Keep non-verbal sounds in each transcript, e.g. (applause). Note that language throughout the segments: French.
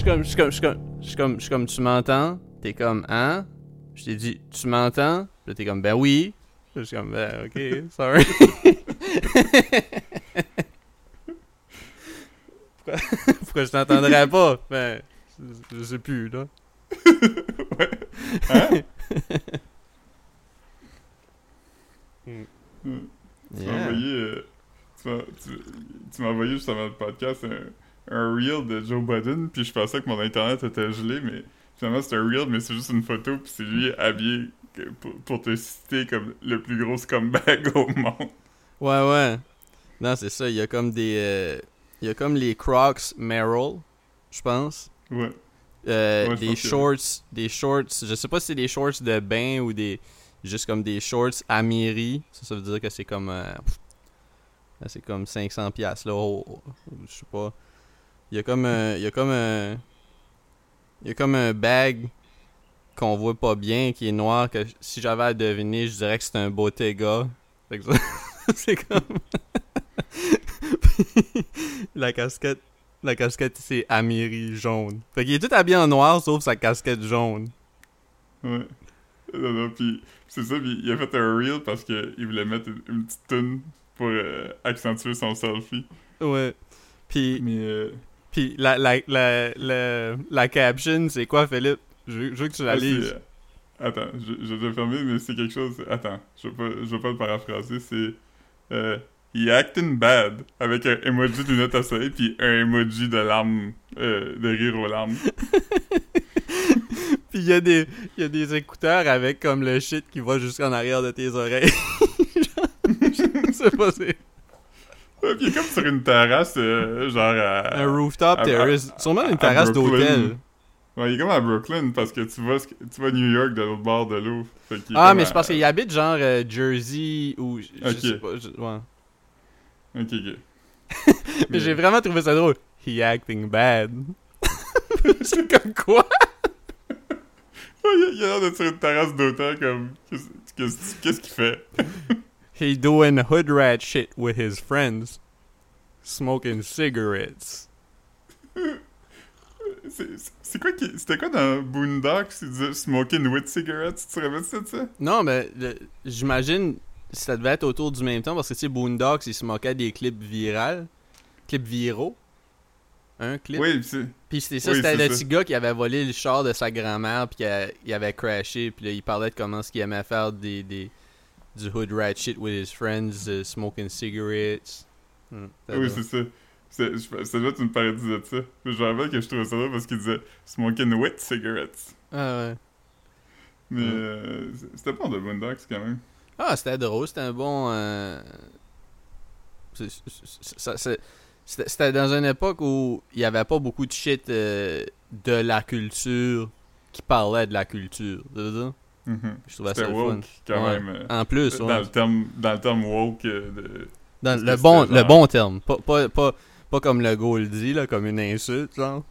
suis comme, je suis comme, je suis comme, je suis comme, je suis comme, tu m'entends? T'es comme, hein? Je t'ai dit, tu m'entends? Là, t'es comme, ben oui. Je suis comme, ben, ok, (laughs) sorry. pourquoi, (laughs) pourquoi je t'entendrais pas? Ben, je, je sais plus, là. (laughs) ouais. Hein? Hmm. Mm. Tu m'as envoyé. euh, tu m'as- tu- tu m'as envoyé juste avant le podcast un, un reel de Joe Biden, puis je pensais que mon internet était gelé, mais finalement c'est un reel, mais c'est juste une photo, puis c'est lui habillé pour, pour te citer comme le plus gros scumbag au monde. Ouais, ouais. Non, c'est ça. Il y a comme des. euh, il y a comme les Crocs Merrill, je pense. Ouais. Euh, Ouais, des que- shorts. Des shorts. Je sais pas si c'est des shorts de bain ou des. Juste comme des shorts Amiri. Ça, ça veut dire que c'est comme. euh, c'est comme 500$ piastres, là. oh, oh, je sais pas. Il y a comme un. Il y a comme un. Il y a comme un bag qu'on voit pas bien qui est noir que si j'avais à deviner, je dirais que c'est un Bottega. Fait que ça- (laughs) c'est comme (laughs) la casquette la casquette c'est Amiri jaune. Fait qu'il est tout habillé en noir sauf sa casquette jaune. Ouais. Non, non, puis c'est ça, puis il a fait un reel parce qu'il voulait mettre une, une petite tune pour euh, accentuer son selfie. Ouais. Puis Mais euh, puis la la la la, la caption c'est quoi Philippe? Je, veux- je veux que tu la ah, lises. c'est- Attends, je, je vais fermer, mais c'est quelque chose. Attends, je vais pas, je vais pas le paraphraser. C'est. Euh, He acting bad avec un emoji de lunettes à soleil puis un emoji de larmes, euh, de rire aux larmes. (laughs) Puis il y a des y a des écouteurs avec comme le shit qui va jusqu'en arrière de tes oreilles. (laughs) je sais pas c'est puis (laughs) il est comme sur une terrasse, euh, genre à. un rooftop à- terrace, sûrement une terrasse d'hôtel. Ouais, il est comme à Brooklyn parce que tu vois, tu vois New York de l'autre bord de l'eau. Ah mais c'est parce qu'il habite genre euh, Jersey ou je je sais pas, je- ouais. Ok, ok. (laughs) Mais j'ai vraiment trouvé ça drôle. He acting bad. (laughs) c'est comme quoi? Il a- l'air d'être sur une terrasse d'hôtel comme. Qu'est-ce qu'il fait? He doing hood rat shit with his friends. Smoking cigarettes. C'est- (laughs) c'est- C'est quoi qui. C'était quoi dans Boondocks? Il disait smoking with cigarettes? Tu te rappelles ça de ça? Non, mais le- j'imagine ça devait être autour du même temps parce que tu sais, Boondocks, il se moquait des clips virales. Clips viraux. Un clip. Oui, pis c'est. Puis c'était ça, Oui, c'était le petit gars qui avait volé le char de sa grand-mère puis il avait crashé. Puis là, il parlait de comment ce qu'il aimait faire des, des, du hood rat shit with his friends, uh, smoking cigarettes. Hmm, Ah oui, c'est ça. C'est- je- Ça doit être une parodie de ça. Je me rappelle que je trouvais ça drôle parce qu'il disait smoking with cigarettes. Ah ouais. Mais euh, c'était pas de Boondocks quand même. Ah, c'était drôle, c'était un bon. euh, C'était c'était dans une époque où il n'y avait pas beaucoup de shit euh, de la culture qui parlait de la culture. tu veux dire? Mhm. Je trouvais ça fun. woke quand Ouais. même. euh, En plus, dans, ouais. le terme, dans le terme woke euh, de. Dans le bon, le bon terme. Pas, pas, pas, pas comme le go le dit, là, comme une insulte, genre.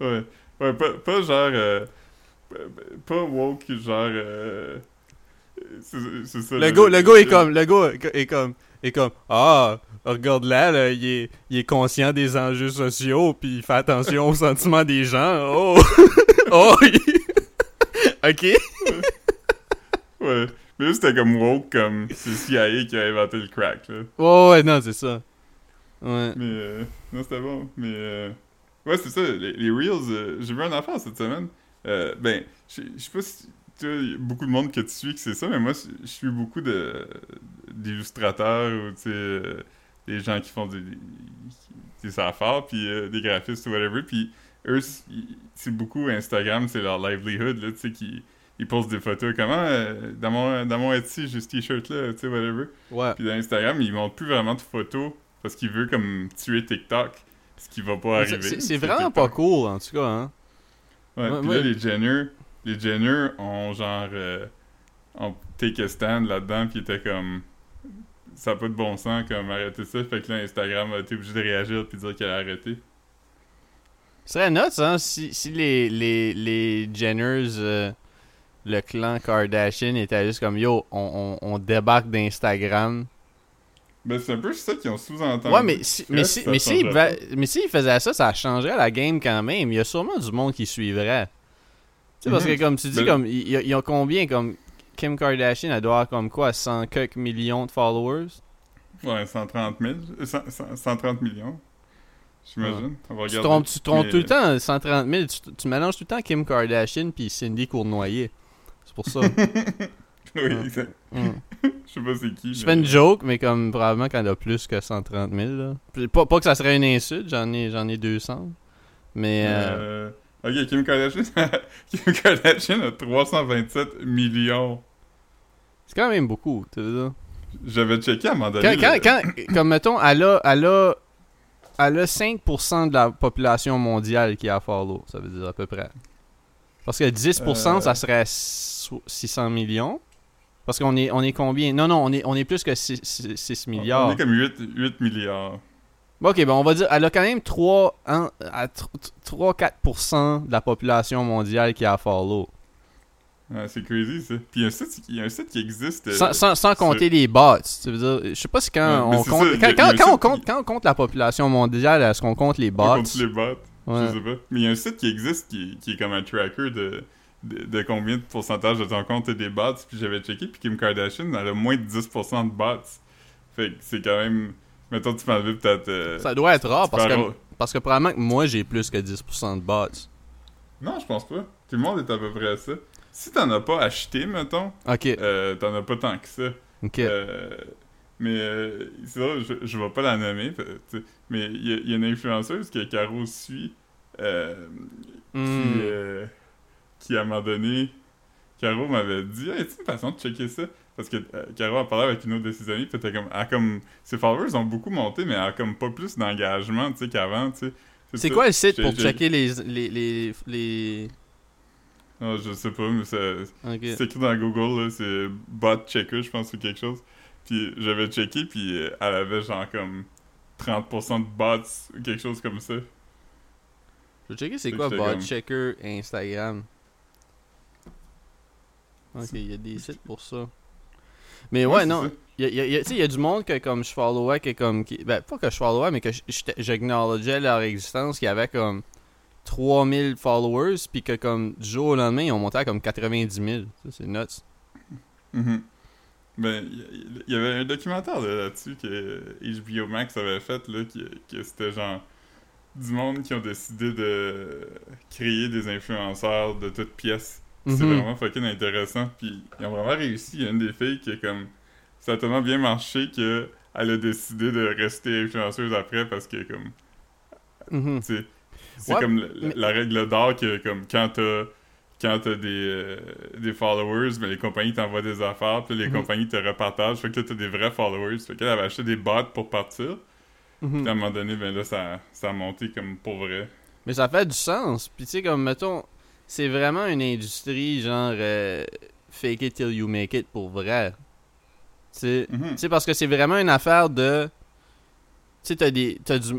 Ouais. Ouais, pas, pas genre. euh, pas woke, genre. euh, c'est ça. Le go, le go est comme, le go est comme, est comme, ah, regarde là, là, il est, il est conscient des enjeux sociaux, puis il fait attention aux sentiments des gens. Oh, (laughs) oh, il- (laughs) ok. Ouais. Mais là, c'était comme woke, comme. C'est CIA qui a inventé le crack, là. Ouais, ouais, non, c'est ça. Ouais. Mais. Euh, non, c'était bon. Mais. Euh, ouais, c'est ça. Les, les Reels. euh, J'ai vu un enfant cette semaine. Euh, ben, je sais pas si. Tu beaucoup de monde que tu suis que c'est ça, mais moi, je suis beaucoup de d'illustrateurs ou, tu sais, euh, des gens qui font des, des affaires, puis des graphistes ou whatever, puis eux, c'est beaucoup Instagram, c'est leur livelihood, là, tu sais, qui ils postent des photos, comment, euh, dans mon, dans mon Etsy, j'ai ce t-shirt-là, tu sais, whatever. Ouais. Puis dans Instagram, ils montrent plus vraiment de photos parce qu'ils veulent comme tuer TikTok, ce qui va pas arriver. C'est vraiment TikTok. pas cool, en tout cas, hein. Ouais, Ouais, puis ouais. là, les Jenner, les Jenner ont genre. Euh, ont take a stand là-dedans, puis étaient comme. Ça n'a pas de bon sens, comme arrêter ça. Fait que là, Instagram a été obligé de réagir puis dire qu'elle a arrêté. Ce serait nuts, hein, si, si les, les, les Jenners, euh, le clan Kardashian était juste comme, yo, on, on, on débarque d'Instagram, Ben, c'est un peu ça qu'ils ont sous-entendu. Ouais, mais si, mais si, mais mais faisaient ça, ça changerait la game quand même. Il y a sûrement du monde qui suivrait. Tu sais, parce Mhm. que comme tu dis, Ben- comme, ils, ont combien, comme, Kim Kardashian, elle doit avoir comme quoi, 100 quelques millions de followers? Ouais, 130 000. euh, 100 100 130 millions. J'imagine. Tu trompes, tu trompes Mais- tout le temps, 130 000, tu, tu mélanges tout le temps Kim Kardashian puis Cindy Cournoyer. C'est pour ça. (laughs) oui, (laughs) exact. Mm. (laughs) Je sais pas c'est qui. Je mais- fais une joke, mais comme probablement qu'elle a plus que 130 000. Là. Pas, pas que ça serait une insulte, j'en ai, j'en ai 200. Mais euh, Euh, Ok, Kim Kardashian. Kim Kardashian a 327 millions. c'est quand même beaucoup. tu veux dire. J'avais checké à un moment donné. Quand, le- quand, quand- comme mettons, elle a, elle a, elle a 5% de la population mondiale qui a follow, ça veut dire à peu près. Parce que 10%, Euh. ça serait so- 600 millions. Parce qu'on est, on est combien? Non, non, on est, on est plus que 6, 6 milliards. On est comme 8, 8 milliards. Ok, ben on va dire, elle a quand même 3, hein, à 3-4% de la population mondiale qui a follow. Ouais, c'est crazy ça. Puis il y a un site, il y a un site qui existe. euh, Sans, sans, sans compter les bots. Tu veux dire, je sais pas si quand Ouais, on compte. ça, quand, a- quand- on compte quand on compte la population mondiale, est-ce qu'on compte les bots? on compte les bots. Ouais. Je sais pas. Mais il y a un site qui existe qui, qui est comme un tracker de, de, de combien de pourcentage de ton compte est des bots. Puis j'avais checké, puis Kim Kardashian, elle a moins de 10% de bots. Fait que c'est quand même. Mettons, tu enlever peut-être. euh, Ça doit être rare parce que, parce que probablement que moi j'ai plus que 10% de bots. Non, je pense pas. Tout le monde est à peu près à ça. Si t'en as pas acheté, mettons, Ok, euh, t'en as pas tant que ça. ok. Euh, mais euh, c'est vrai, je, je vais pas la nommer, tu mais il y, a- il y a une influenceuse que Caro suit euh, Hmm. qui, euh, qui, à un moment donné, Caro m'avait dit Hey, as-tu une façon de checker ça Parce que euh, Caro a parlé avec une autre de ses amies, puis comme, elle comme. Ses followers ont beaucoup monté, mais elle a comme pas plus d'engagement tu qu'avant, tu. C'est quoi le site pour checker les. les, les, les... Non, je sais pas, mais. C'est écrit dans Google, c'est bot checker, je pense, ou quelque chose. Puis j'avais checké, puis euh, elle avait genre comme 30% de bots ou quelque chose comme ça. Je vais checker c'est quoi bot checker Instagram. Ok, il y a des sites pour ça. Mais ouais, non. tu sais, il y a du monde que comme je followais, que comme. Qui, ben, pas que je followais, mais que j'acknowledgeais leur existence, qui avait comme 3000 followers, puis que comme du jour au lendemain, ils ont monté à comme 90 000. Ça, c'est nuts. Mhm. Ben, il y, y avait un documentaire là, là-dessus que HBO Max avait fait, là, qui, que c'était genre du monde qui ont décidé de créer des influenceurs de toutes pièces. C'est Mhm. vraiment fucking intéressant. Puis ils ont vraiment réussi. Il y a une des filles qui est comme. Ça a tellement bien marché que elle a décidé de rester influenceuse après parce que comme. Sais, c'est Ouais, comme la, mais- la règle d'or que comme quand t'as quand t'as des, euh, des followers, mais les compagnies t'envoient des affaires, puis les Mhm. compagnies te repartagent. Fait que là, t'as des vrais followers. Fait qu'elle avait acheté des bots pour partir. Mhm. Puis à un moment donné, ben là, ça, ça a monté comme pour vrai. Mais ça fait du sens. Puis tu sais, comme mettons, c'est vraiment une industrie genre euh, fake it till you make it pour vrai. Tu sais. Tu sais, parce que c'est vraiment une affaire de. Tu sais, t'as des- t'as du,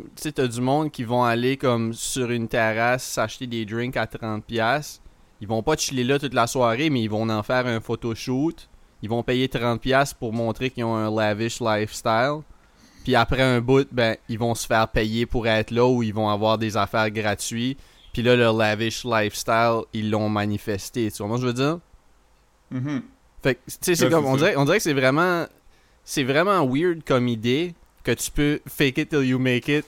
du monde qui vont aller comme sur une terrasse s'acheter des drinks à 30$. Ils vont pas chiller là toute la soirée, mais ils vont en faire un photoshoot. Ils vont payer 30$ pour montrer qu'ils ont un lavish lifestyle. Puis après un bout, ben, ils vont se faire payer pour être là ou ils vont avoir des affaires gratuites. Puis là, leur lavish lifestyle, ils l'ont manifesté. Tu vois moi je veux dire? Mhm. Fait que, tu sais, c'est comme, on dirait, on dirait que c'est vraiment, c'est vraiment weird comme idée que tu peux fake it till you make it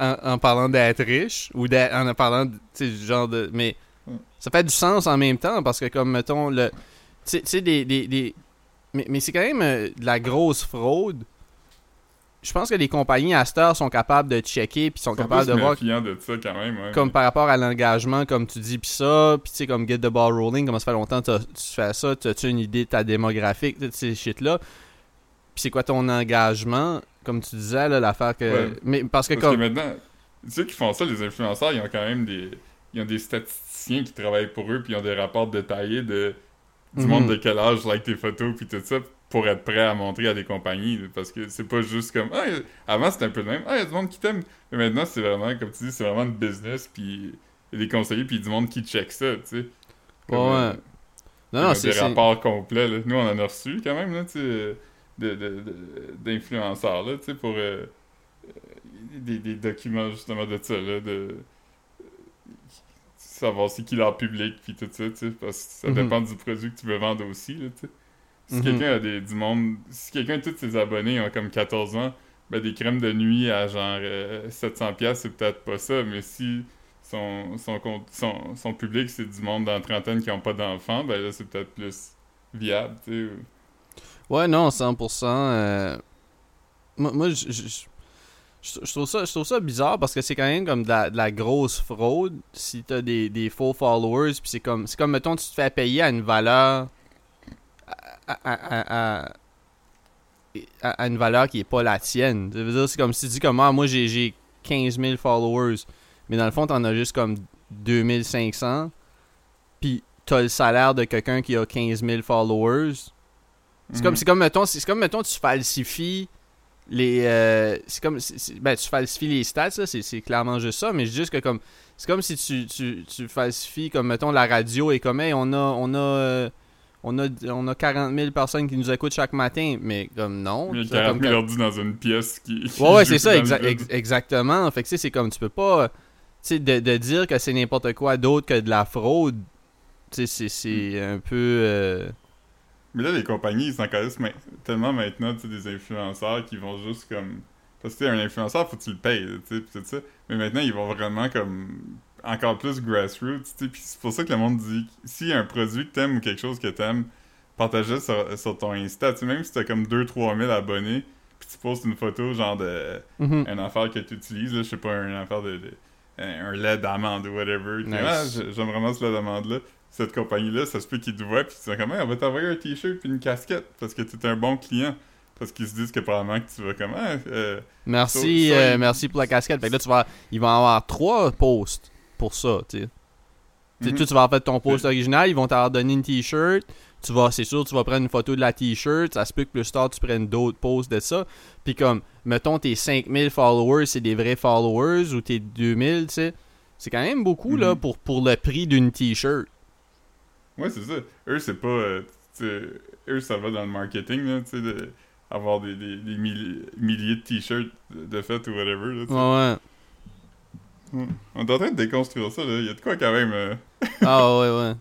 en, en parlant d'être riche ou d'être- en parlant, de, tu sais, genre de, mais Mm. Ça fait du sens en même temps parce que comme, mettons, le, tu sais- tu sais, des, des, des- mais, mais c'est quand même euh, de la grosse fraude. Je pense que les compagnies à cette heure sont capables de checker puis sont capables de voir de ça quand même. ouais. comme par rapport à l'engagement, comme tu dis, puis ça, puis tu sais, comme get the ball rolling, comment ça fait longtemps que tu fais ça, as-tu une idée de ta démographique, toutes ces shit-là, puis c'est quoi ton engagement, comme tu disais, là, l'affaire que... Ouais. Mais parce que Parce que comme... maintenant, ceux qui font ça, les influenceurs, ils ont quand même des. Ils ont des statisticiens qui travaillent pour eux, puis ils ont des rapports détaillés de du Mhm. monde de quel âge like tes photos, puis tout ça, pour être prêt à montrer à des compagnies. Parce que c'est pas juste comme. Ah, avant, c'était un peu le même. Ah, il y a du monde qui t'aime. Mais maintenant, c'est vraiment, comme tu dis, c'est vraiment une business, puis il y a des conseillers, puis du monde qui check ça, tu sais. Comme, Ouais, euh, Non, c'est... des rapports complets. là. Nous, on en a reçu quand même, là, tu sais, de, de, de- d'influenceurs, là, tu sais, pour euh, euh, des, des documents, justement, de ça, là, de savoir c'est qui leur public, puis tout ça, tu sais, parce que ça Mhm. dépend du produit que tu veux vendre aussi, là, tu sais. Si Mhm. quelqu'un a des, du monde, si quelqu'un, tous ses abonnés ont comme 14 ans, ben des crèmes de nuit à genre euh, 700$, piastres, c'est peut-être pas ça, mais si son, son, son, son public, c'est du monde dans la trentaine qui ont pas d'enfants, ben là, c'est peut-être plus viable, tu sais. ou- Ouais, non, 100%. euh, Moi, moi je, je, trouve ça, je trouve ça bizarre parce que c'est quand même comme de la, de la grosse fraude si t'as des, des faux followers. Puis c'est comme, c'est comme, mettons, tu te fais payer à une valeur. À, à- à- à- une valeur qui est pas la tienne. Ça veut dire, c'est comme si tu dis comme, ah, moi j'ai j'ai 15 000 followers, mais dans le fond, t'en as juste comme 2500. Puis t'as le salaire de quelqu'un qui a 15 000 followers. C'est comme, Mhm. c'est comme, mettons, c'est c'est comme, mettons, tu falsifies les. euh, c'est comme. ben, tu falsifies les stats, là, c'est clairement juste ça, mais juste que, comme. C'est comme si tu, tu, tu falsifies, comme, mettons, la radio et comme, hey, on a. On a euh, on a, on a 40 000 personnes qui nous écoutent chaque matin, mais comme non. Il y a c'est 40 comme 000 que- ordi dans une pièce qui. qui Ouais, ouais, c'est ça, exa- ex- exactement. Fait que, tu sais, c'est comme, tu peux pas. Tu sais, de, de dire que c'est n'importe quoi d'autre que de la fraude, tu sais, c'est- c'est un peu. euh, Mais là, les compagnies, ils s'en tellement maintenant, tu sais, des influenceurs qui vont juste comme... Parce que, tu sais, un influenceur, faut que tu le payes, tu sais, pis tout ça. Mais maintenant, ils vont vraiment comme... Encore plus grassroots, tu sais. Pis c'est pour ça que le monde dit... S'il y a un produit que t'aimes ou quelque chose que t'aimes, partage-le sur, sur ton Insta, tu sais. Même si t'as comme 2-3 000 abonnés, pis tu postes une photo, genre de... mhm. Une affaire que tu utilises, là, je sais pas, une affaire de... de- un lait d'amande ou whatever. Nice. Ah, j'ai- j'aime vraiment ce lait d'amande-là cette compagnie-là, ça se peut qu'ils te voient puis ils disent comme, Hey, on va t'envoyer un t-shirt puis une casquette parce que t'es un bon client. Parce qu'ils se disent que probablement que tu vas comme, ah, euh, Merci, So- so euh, merci pour la casquette. Fait que là, tu vas, ils vont avoir trois posts pour ça, tu sais. Tu Mhm. Tu vas avoir fait ton post original, ils vont t'avoir donné une t-shirt. Tu vas, c'est sûr, tu vas prendre une photo de la t-shirt. Ça se peut que plus tard, tu prennes d'autres posts de ça. Puis comme, mettons, tes 5000 followers, c'est des vrais followers ou tes 2000, tu sais. C'est quand même beaucoup, là, Mhm. pour, pour le prix d'une t-shirt. ouais, c'est ça. Eux, c'est pas, euh, eux, ça va dans le marketing, là, tu sais, de avoir des, des, des milli- milliers de t-shirts de, fait ou whatever, là. Ouais. On est en train de déconstruire ça, là. Il y a de quoi quand même. euh, Ah, ouais, ouais.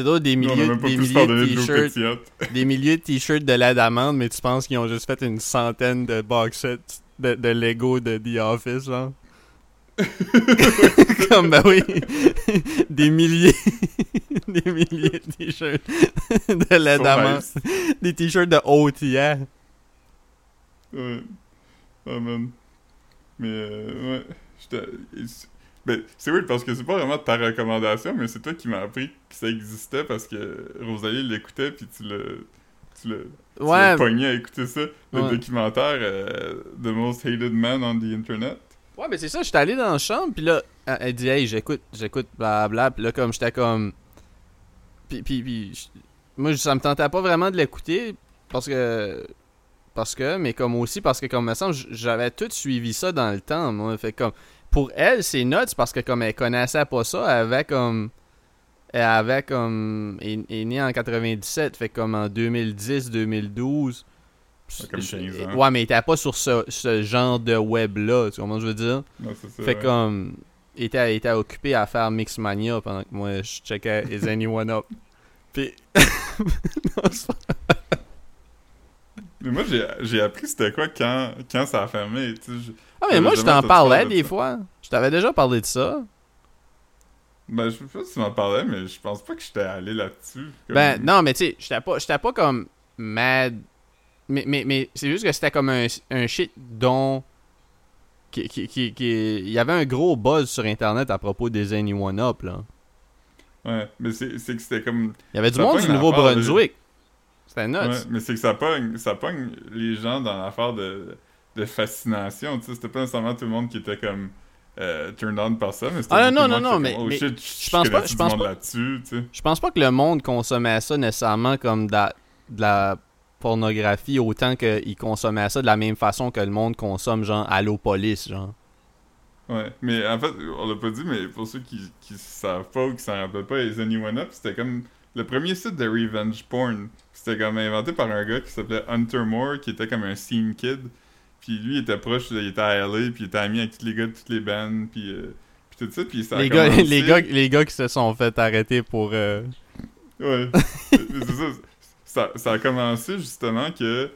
C'est drôle, des milliers, des de t-shirts. (laughs) des milliers de t-shirts de lait d'amande, mais tu penses qu'ils ont juste fait une centaine de box sets de, de Lego de The Office, genre? (laughs) Comme, ben oui, des milliers, (laughs) des milliers de t-shirts de So d'amande. Des t-shirts de tiers. Ouais. Oh man. Mais euh, ouais. Ben, c'est weird parce que c'est pas vraiment ta recommandation, mais c'est toi qui m'as appris que ça existait parce que Rosalie l'écoutait puis tu l'as. Tu tu Ouais, pogné à écouter ça. Le Ouais. documentaire euh, The Most Hated Man on the Internet. ouais, mais c'est ça, j'étais allé dans la chambre, puis là, elle, dit, hey, j'écoute, j'écoute, blablabla, puis là, comme j'étais comme. Puis, puis, puis, moi, ça me tentait pas vraiment de l'écouter, parce que. Parce que, mais comme aussi, parce que, comme me semble, j'avais tout suivi ça dans le temps, moi. Fait comme. Pour elle, c'est nuts, parce que, comme elle connaissait pas ça, elle avait comme. Elle avait comme. est, est née en 97, fait comme en 2010, 2012. Ouais, comme 15 ans. Ouais, mais elle était pas sur ce, ce genre de web-là, tu comprends ce que je veux dire? Non, c'est ça. Fait ouais. comme. Il était, il était occupé à faire Mixmania pendant que moi je checkais Is Anyone Up. Puis. (laughs) Non, Mais moi, j'ai, j'ai appris c'était quoi quand, quand ça a fermé. Ah, mais moi je t'en parlais de des ça? fois. Je t'avais déjà parlé de ça. Ben, je sais pas si tu m'en parlais, mais je pense pas que j'étais allé là-dessus. Comme- Ben, non, mais tu sais, j'étais pas, j'étais pas comme mad. Mais, mais, mais c'est juste que c'était comme un, un shit dont. Qui, qui, qui, qui- Il y avait un gros buzz sur internet à propos des Anyone Up, là. Ouais, mais c'est, que c'était comme. Il y avait du Ça monde du Nouveau-Brunswick. C'était nuts. Ouais, mais c'est que ça pogne, ça pogne les gens dans l'affaire de, de fascination. Tu sais, c'était pas nécessairement tout le monde qui était comme euh, turned on par ça, mais c'était Ah, non, non, non, mais- comme, oh mais shit, je pense pas- je pense pas- là-dessus, tu sais. Je pense pas que le monde consommait ça nécessairement comme de la, de la pornographie autant qu'ils consommaient ça de la même façon que le monde consomme genre Allo Police, genre. Ouais, mais en fait, on l'a pas dit, mais pour ceux qui, qui savent pas ou qui s'en rappellent pas, les Anyone Up, c'était comme le premier site de revenge porn. C'était comme inventé par un gars qui s'appelait Hunter Moore, qui était comme un scene kid. Puis lui, il était proche, il était à LA, puis il était ami avec tous les gars de toutes les bands, puis, euh, puis tout ça. Puis ça a Les gars, les, gars, les gars qui se sont fait arrêter pour. euh, Ouais. (laughs) c'est ça, ça. Ça a commencé justement que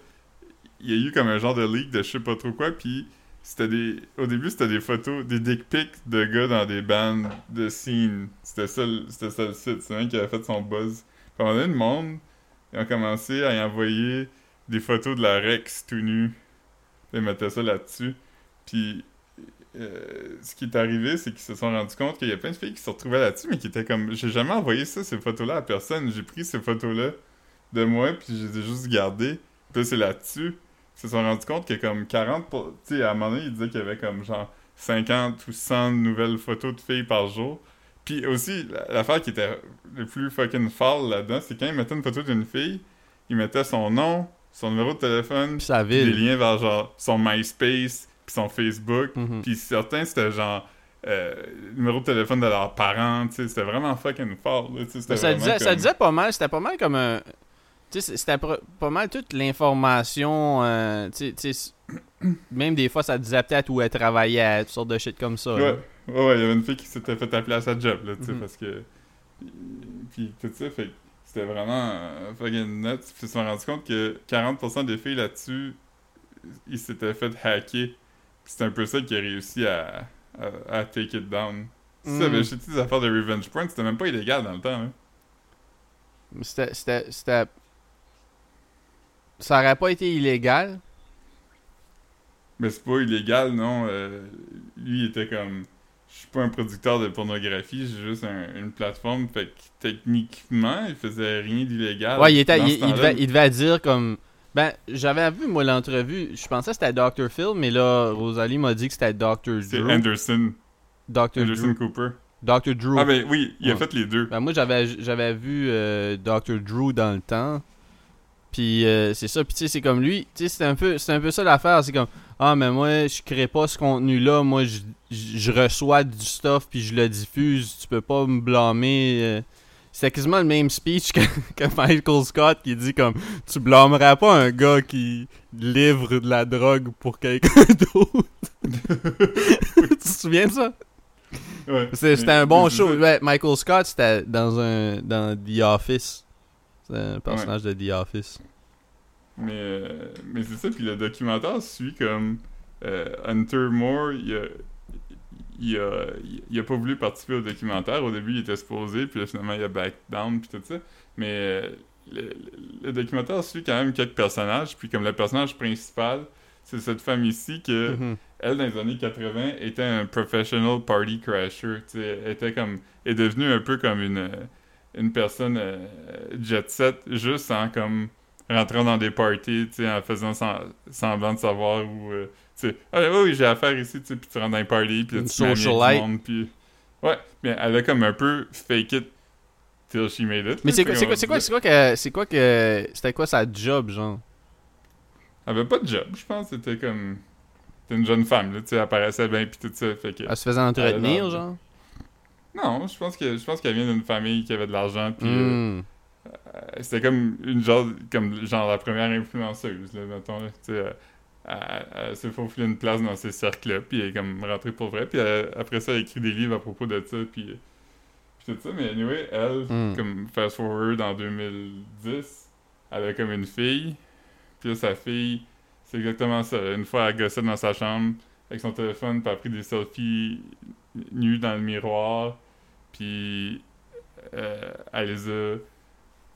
il y a eu comme un genre de leak de je sais pas trop quoi, puis c'était des. Au début, c'était des photos, des dick pics de gars dans des bandes de scene. C'était ça, le- c'était ça le site. C'est un qui avait fait son buzz. Puis un moment donné, le monde, ils ont commencé à y envoyer des photos de la Rex tout nu. Ils mettaient ça là-dessus. Puis euh, ce qui est arrivé, c'est qu'ils se sont rendus compte qu'il y a plein de filles qui se retrouvaient là-dessus, mais qui étaient comme. J'ai jamais envoyé ça, ces photos-là, à personne. J'ai pris ces photos-là de moi, puis je les ai juste gardées. Puis c'est là-dessus. Ils se sont rendus compte que comme 40. pour- Tu sais, à un moment donné, ils disaient qu'il y avait comme genre 50 ou 100 nouvelles photos de filles par jour. Puis aussi, la- l'affaire qui était le plus fucking folle là-dedans, c'est quand ils mettaient une photo d'une fille, ils mettaient son nom, son numéro de téléphone, Puis sa puis des ville. liens vers genre son MySpace, puis son Facebook. Mhm. Puis certains, c'était genre euh, numéro de téléphone de leurs parents, tu sais, c'était vraiment fucking fort, là, ça, disait, ça disait pas mal, c'était pas mal comme un. Tu sais, c'était pas mal toute l'information. euh, même des fois, ça disait peut-être où elle travaillait, toutes sortes de shit comme ça. là. Ouais, ouais, il y avait une fille qui s'était fait appeler à sa job, là, tu sais, Mhm. parce que... Puis tout ça, fait c'était vraiment euh, fucking nuts. Puis ils se sont rendus compte que 40% des filles là-dessus, ils s'étaient fait hacker. Puis c'est un peu ça qui a réussi à, à, à take it down. Mhm. ça avait jeté des affaires de revenge porn, c'était même pas illégal dans le temps, hein. Mais C'était. C'était. c'était- Ça aurait pas été illégal. Mais c'est pas illégal, non. euh, lui, il était comme. Je suis pas un producteur de pornographie, j'ai juste un- une plateforme. Fait que techniquement, il faisait rien d'illégal. Ouais, il, était, il, il devait, il devait dire comme. Ben, j'avais vu, moi, l'entrevue. Je pensais que c'était Dr. Phil, mais là, Rosalie m'a dit que c'était Dr. C'est Drew. Anderson. Dr. Anderson Drew. Cooper. Dr. Drew. Ah, ben oui, il a Ouais. fait les deux. Ben, moi, j'avais, j'avais vu euh, Dr. Drew dans le temps. Puis euh, c'est ça. Puis tu sais, c'est comme lui. Tu sais, c'est un peu, un peu ça l'affaire. C'est comme ah, mais moi, je crée pas ce contenu-là. Moi, je, je reçois du stuff puis je le diffuse. Tu peux pas me blâmer. euh. C'était quasiment le même speech que, (laughs) que Michael Scott qui dit comme tu blâmerais pas un gars qui livre de la drogue pour quelqu'un (laughs) d'autre. (laughs) tu te souviens de ça? Ouais. C'est- C'était un bon show. Ouais, Michael Scott, c'était dans un dans The Office. C'est un personnage de The Office. Mais, euh, mais c'est ça, puis le documentaire suit comme euh, Hunter Moore, il a, il, a, il a pas voulu participer au documentaire. Au début, il était supposé, puis là, finalement, il a back down, puis tout ça. Mais euh, le, documentaire suit quand même quelques personnages, puis comme le personnage principal, c'est cette femme ici que Mhm. elle, dans les années 80, était un professional party crasher. Elle était comme. est devenue un peu comme une, une personne euh, jet set, juste en comme rentrant dans des parties, tu sais, en faisant sem- semblant de savoir où. euh, tu sais, ah oui, oui, j'ai affaire ici, tu sais, puis tu rentres dans les parties, puis tu du monde, puis. Ouais, mais elle a comme un peu fake it till she made it. Mais c'est quoi, c'est quoi, c'est quoi, dit- c'est quoi que, c'est quoi que, c'était quoi sa job, genre? Elle avait pas de job, je pense, c'était comme. C'était une jeune femme, là, tu sais, elle apparaissait bien, puis tout ça, fait que. Elle se faisait entretenir, genre? Non, je pense que je pense qu'elle vient d'une famille qui avait de l'argent puis euh, Hmm. euh, c'était comme une genre comme genre la première influenceuse là mettons là, tu sais euh, elle, elle s'est faufilé une place dans ces cercles-là puis elle est comme rentrée pour vrai puis elle- après ça elle a écrit des livres à propos de ça puis, euh, puis tout ça mais anyway elle Hmm. comme fast forward en 2010 elle a comme une fille puis là sa fille c'est exactement ça une fois elle gossait dans sa chambre avec son téléphone puis elle a pris des selfies nus dans le miroir puis euh, elle les a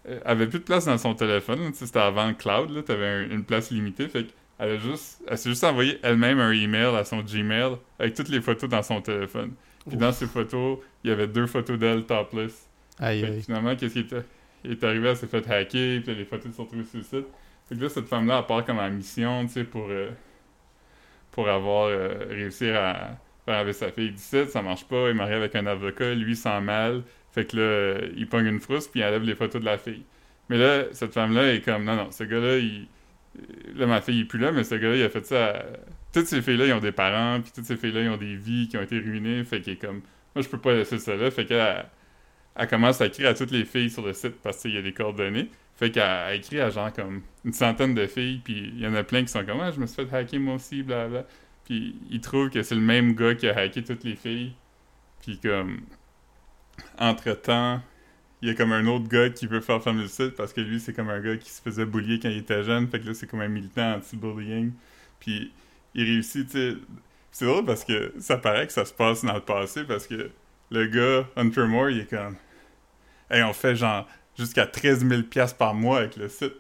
elle avait plus de place dans son téléphone c'était avant le cloud là t'avais un- une place limitée fait a juste elle s'est juste envoyé elle-même un email à son Gmail avec toutes les photos dans son téléphone puis Ouf. dans ces photos il y avait deux photos d'elle topless Aïe, fait que aïe. finalement, qu'est-ce qui est, arrivé? Elle s'est fait hacker, puis les photos sont retrouvées sur le site. Fait que là, cette femme-là, elle part comme en mission, tu sais, pour, euh, pour avoir euh, réussi à avec sa fille 17. Ça marche pas, il est marié avec un avocat, lui sent mal. Fait que là, il pogne une frousse, puis il enlève les photos de la fille. Mais là, cette femme-là est comme, non, non, ce gars-là, il... Là, ma fille est plus là, mais ce gars-là, il a fait ça Toutes ces filles-là, ils ont des parents, puis toutes ces filles-là, ils ont des vies qui ont été ruinées. Fait qu'il est comme, moi, je peux pas laisser ça là. Fait qu'elle elle commence à écrire à toutes les filles sur le site parce qu'il y a des coordonnées. Fait qu'elle écrit à genre comme une centaine de filles, puis il y en a plein qui sont comme Ah, je me suis fait hacker moi aussi, blablabla. Puis ils trouvent que c'est le même gars qui a hacké toutes les filles. Puis comme. Entre-temps, il y a comme un autre gars qui veut faire le site parce que lui, c'est comme un gars qui se faisait boulier quand il était jeune. Fait que là, c'est comme un militant anti-bullying. Puis il réussit, tu sais. C'est drôle parce que ça paraît que ça se passe dans le passé parce que le gars, Hunter Moore, il est comme. Hey, on fait genre jusqu'à 13 000 par mois avec le site.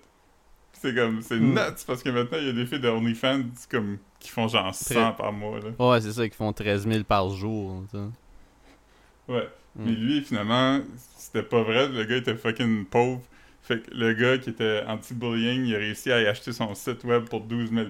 C'est comme, c'est Mm. nuts parce que maintenant il y a des filles de OnlyFans comme, qui font genre 100 par mois. Là. Ouais, c'est ça, qui font 13 000 par jour. Ouais. Mm. Mais lui, finalement, c'était pas vrai. Le gars était fucking pauvre. Fait que le gars qui était anti-bullying, il a réussi à y acheter son site web pour 12 000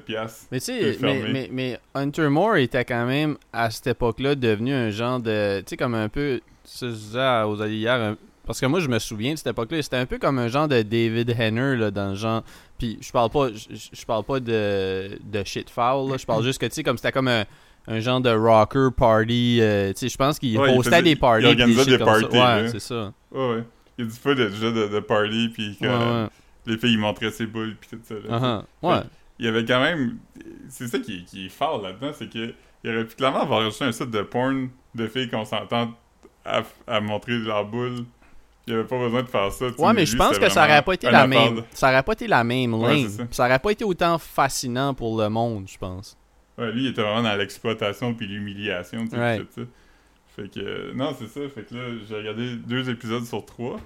Mais tu sais, mais, mais, mais Hunter Moore était quand même, à cette époque-là, devenu un genre de. Tu sais, comme un peu. Ça, je disais aux alliés hier. un- parce que moi, je me souviens de cette époque-là. C'était un peu comme un genre de David Henner, là, dans le genre. Puis je parle pas, je, je parle pas de, de shit foul, là. Je parle juste que, tu sais, comme c'était comme un, un genre de rocker party. euh, tu sais, je pense qu'il Ouais, faisait- des parties. il organisait des ça. parties, Ouais, c'est ça. Ouais, ouais. Il y a du de, de party, puis que Ouais, les filles montraient ses boules, puis tout ça. là. Uh-huh. Ouais. il y avait quand même. C'est ça qui, qui est fort là-dedans, c'est que il aurait pu clairement avoir reçu un site de porn de filles consentantes à, à montrer leur boule. Il avait pas besoin de faire ça. Ouais, mais je pense que ça aurait pas été la même. de- Ça aurait pas été la même ligne. ça. Ça aurait pas été autant fascinant pour le monde, je pense. Ouais, lui, il était vraiment dans l'exploitation puis l'humiliation, tu sais, Ouais. tout ça. Fait que, euh, non, c'est ça. Fait que là, j'ai regardé deux épisodes sur trois.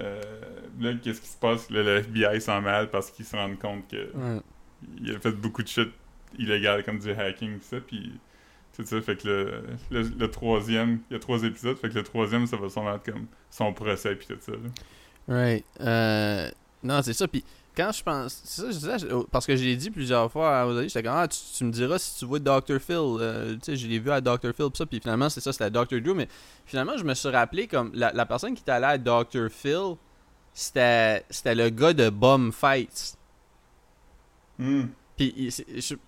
Euh, là, qu'est-ce qui se passe? Là, le FBI s'en mêle parce qu'ils se rendent compte que Ouais. il a fait beaucoup de shit illégal comme du hacking tout ça puis tout ça fait que le, le, le troisième il y a trois épisodes fait que le troisième ça va sûrement être comme son procès puis tout ça là. Right. Euh, non, c'est ça. Puis quand je pense. C'est ça, disais, je- parce que je l'ai dit plusieurs fois à Rosalie, j'étais comme, ah, tu, tu me diras si tu vois Dr. Phil. Euh, tu sais, je l'ai vu à Dr. Phil, pis ça. Puis finalement, c'est ça, c'était Dr. Drew. Mais finalement, je me suis rappelé comme la, la personne qui était allée à Dr. Phil, c'était le gars de Bum Fights. Hmm. Puis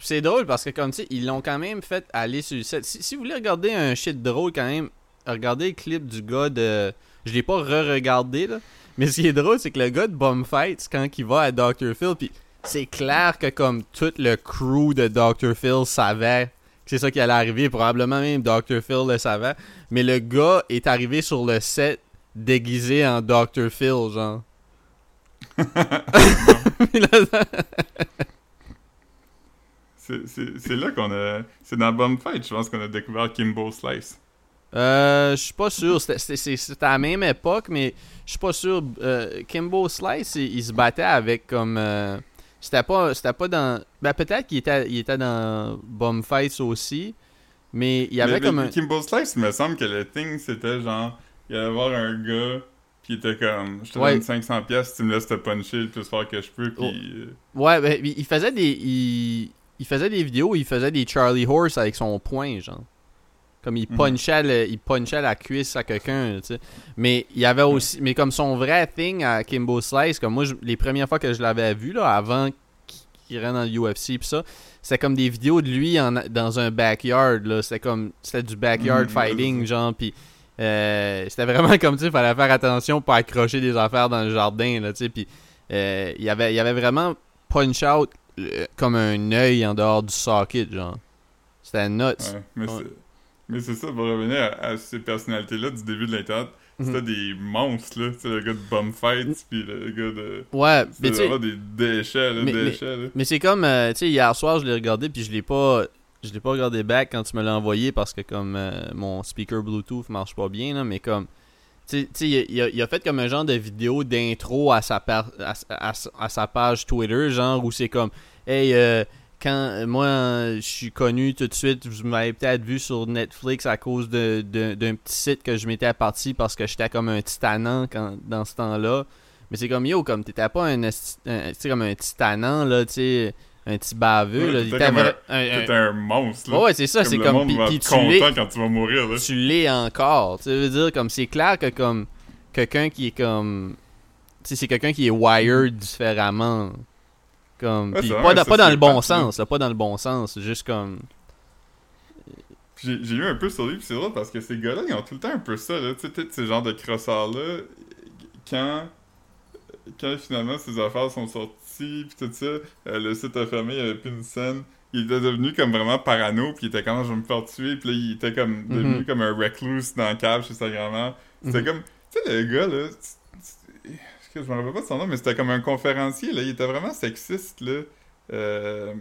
c'est- drôle parce que comme tu sais, ils l'ont quand même fait aller sur le set. Si, si vous voulez regarder un shit drôle quand même, regardez le clip du gars de. Je l'ai pas re-regardé là. Mais ce qui est drôle, c'est que le gars de Bum Fights, quand il va à Dr. Phil, puis c'est clair que comme tout le crew de Dr. Phil savait que c'est ça qui allait arriver, probablement même Dr. Phil le savait. Mais le gars est arrivé sur le set déguisé en Dr. Phil, genre. (laughs) (laughs) C'est là qu'on a c'est dans Bum Fight je pense qu'on a découvert Kimbo Slice Euh, je suis pas sûr. C'était- à la même époque, mais je suis pas sûr. Euh, Kimbo Slice, il, il se battait avec comme. euh, c'était pas, c'était pas dans. Ben peut-être qu'il était, il était dans Bum Fights aussi, mais il y avait Mais- comme mais un. Kimbo Slice il me semble que le thing c'était genre il allait voir un gars qui était comme je te Ouais. donne 500 pièces tu me laisses te puncher le plus fort que je peux puis Oh. euh, Ouais, ben, il il faisait des, il, il faisait des vidéos, où il faisait des Charlie Horse avec son poing, genre. Comme il Mhm. punchait, le- il punchait la cuisse à quelqu'un, tu sais. Mais il y avait aussi, mais comme son vrai thing à Kimbo Slice, comme moi, je- les premières fois que je l'avais vu, là, avant qu'il rentre dans le UFC pis ça, c'était comme des vidéos de lui en- dans un backyard, là. C'était comme, c'était du backyard Mhm, fighting, genre, pis euh, c'était vraiment comme, tu sais, fallait faire attention pour accrocher des affaires dans le jardin, là, tu sais, pis euh, il y avait, il y avait vraiment punch out comme un œil en dehors du socket, genre. C'était nuts. Ouais, mais Ouais. c'est ça, pour revenir à, à ces personnalités-là du début de l'Internet, c'était Mhm. des monstres, là. Tu sais, le gars de Bum Fights, puis le gars de... Ouais, mais C'était tu sais, des déchets, là, mais- déchets, là. mais c'est comme, euh, tu sais, hier soir, je l'ai regardé, puis je l'ai pas, je l'ai pas regardé back quand tu me l'as envoyé parce que comme euh, mon speaker Bluetooth marche pas bien, là, mais comme, il, a- fait comme un genre de vidéo d'intro à sa, à, sa page Twitter, genre où c'est comme, hey, euh, quand moi je suis connu tout de suite, vous m'avez peut-être vu sur Netflix à cause de- de- d'un petit site que je m'étais parti parce que j'étais comme un titanant quand, dans ce temps-là. Mais c'est comme yo, comme t'étais pas un, un- comme un titanant, là, tu sais, un petit baveux, Ouais, là. comme un- un- T'es un monstre, là. Ouais, ouais, c'est ça, Comme c'est le comme. être tu l'es, content quand tu vas mourir, là. tu l'es encore. Tu veux dire, comme c'est clair que comme quelqu'un qui est comme. Tu sais, c'est quelqu'un qui est wired différemment. Comme. Ouais, c'est pas, vrai, dans, pas dans le bon sens, là, pas dans le bon sens. Juste comme. J'ai lu un peu sur lui, puis c'est drôle parce que ces gars-là, ils ont tout le temps un peu ça, là. Tu sais, peut-être ce genre de crosseurs-là, quand. quand finalement ses affaires sont sorties, puis tout ça, euh, le site a fermé, il n'y avait plus une scène. Il était devenu comme vraiment parano, puis il était comme, je vais me faire tuer, puis là, il était comme Mhm. devenu comme un recluse dans la cave chez sa grand-mère. C'était Mhm. comme, tu sais, le gars, là, je me rappelle pas de son nom, mais c'était comme un conférencier, là, il était vraiment sexiste, là. Euh,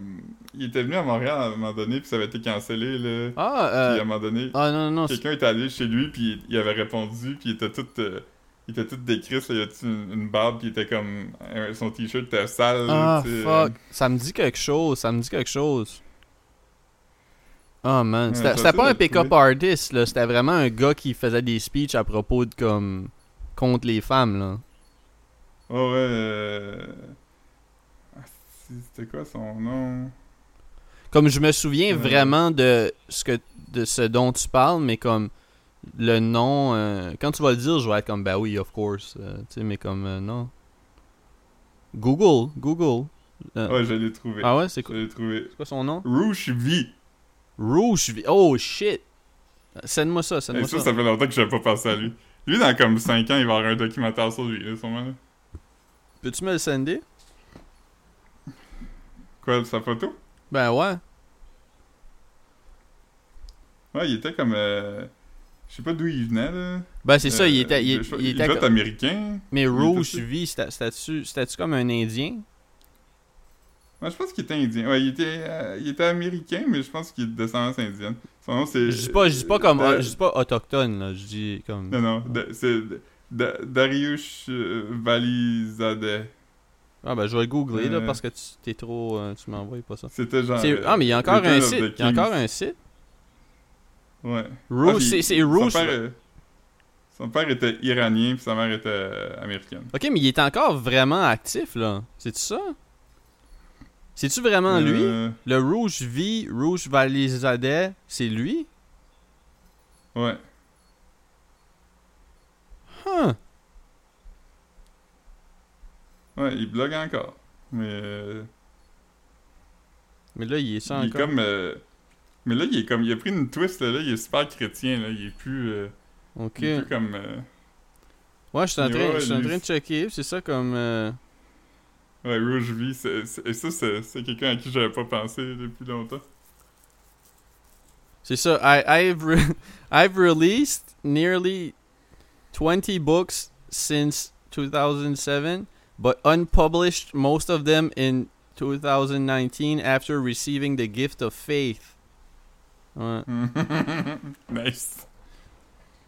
il était venu à Montréal à un moment donné, puis ça avait été cancellé, là. Ah, Puis à euh, un moment donné, ah non, non, quelqu'un était allé chez lui, puis il avait répondu, puis il était tout... euh, il était tout décrit, il a une, une barbe, puis il était comme... euh, Son t-shirt était sale, là, Ah, fuck. Ça me dit quelque chose, ça me dit quelque chose. Oh man, c'était pas un pick-up artist, là. C'était vraiment un gars qui faisait des speeches à propos de comme. contre les femmes, là. Ouais, ouais... euh, ah, C'était quoi son nom? Comme je me souviens Ouais. vraiment de ce que de ce dont tu parles, mais comme le nom, euh, quand tu vas le dire, je vais être comme bah oui, of course, euh, tu sais, mais comme euh, non. Google, Google. Euh, Ouais, je l'ai trouvé. ah ouais, c'est Je quoi, l'ai trouvé. c'est quoi son nom? Rouge V. Rouge. Vi- Oh shit. Send-moi ça, Et send-moi ça, ça. ça fait longtemps que je pas pensé à lui. Lui, dans comme 5 ans, il va avoir un documentaire sur lui, là, sûrement. là. Peux-tu me le sender? Quoi, sa photo? Ben ouais. Ouais, il était comme... Je sais pas d'où il venait, là. Ben c'est ça, il Euh, était, il, je- il il était américain. Mais Rouge ça. V, c'était- c'était-tu comme un Indien? Ouais, je pense qu'il était indien. Ouais, il était, euh, il était américain, mais je pense qu'il est de descendance indienne. Son nom, c'est... Je dis pas, je dis pas comme, Da- je dis pas autochtone là, je dis comme. Non, non, da- c'est da- Dariush euh, Valizadeh. Ah ben je vais le googler là parce que tu t'es trop, tu m'envoies pas ça. C'était genre... Ah mais il y a encore un site, il y a encore un site. Ouais. Rouge, Ah, c'est son Rouge. père, euh, son père était iranien, puis sa mère était euh, américaine. Ok mais il est encore vraiment actif là. C'est ça? C'est-tu vraiment lui? Euh, Le Rouge V, Rouge Valizadeh, c'est lui? Ouais. Huh. Ouais, il blogue encore. Mais... euh, Mais là il est ça il est comme... euh, Mais là, il est comme... Il a pris une twist, là. il est super chrétien, là. Il est plus... euh, Ok. Il est plus comme... euh, Ouais je suis en train, ouais, je suis en train de checker, c'est ça comme. euh, Ouais, Rouge V, et ça, c'est c'est quelqu'un à qui j'avais pas pensé depuis longtemps. C'est ça. I, I've, re- (laughs) I've released nearly 20 books since 2007, but unpublished most of them in 2019 after receiving the gift of faith. Ouais. (laughs) nice.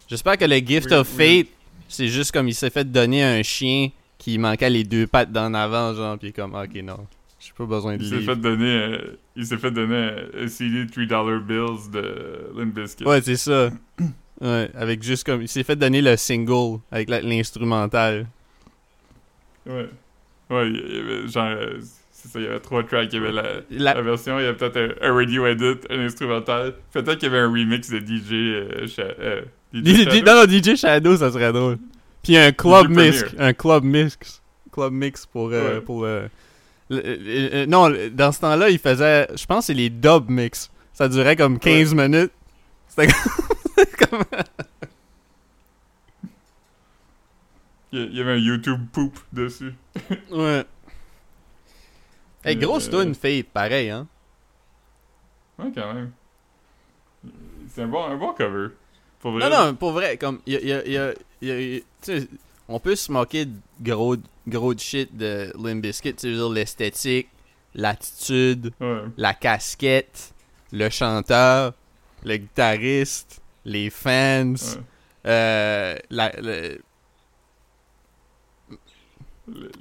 J'espère que le gift Oui, of oui. faith, c'est juste comme il s'est fait donner un chien qui manquait les deux pattes d'en avant, genre, puis comme, ok, non, j'ai pas besoin de Il s'est livre. fait donner... euh, il s'est fait donner un CD 3$ bills de Limp Bizkit. Ouais, c'est ça. (coughs) Ouais, avec juste comme. Il s'est fait donner le single avec l'instrumental. Ouais. Ouais, genre... C'est ça, il y avait trois tracks. Il y avait la, La- la version, il y avait peut-être un, un radio edit, un instrumental. Peut-être qu'il y avait un remix de DJ... Euh, euh, DJ non, non, DJ Shadow, ça serait drôle. Puis un club mix. Un club mix. Club mix pour. euh, Ouais. pour euh, le- euh, non, dans ce temps-là, il faisait. Je pense que c'est les dub mix. Ça durait comme 15 minutes. C'était comme. (laughs) Il y avait un YouTube poop dessus. ouais. Hey, grosse Euh, tune Fate, pareil, hein. Ouais, quand même. C'est un bon, un bon cover. Pour vrai. Non, non, pour vrai, comme, y a, y a- y a- y on peut se moquer de gros, gros de shit de Limp Bizkit, tu veux l'esthétique, l'attitude, Ouais. la casquette, le chanteur, le guitariste, les fans, ouais. euh, la, Le-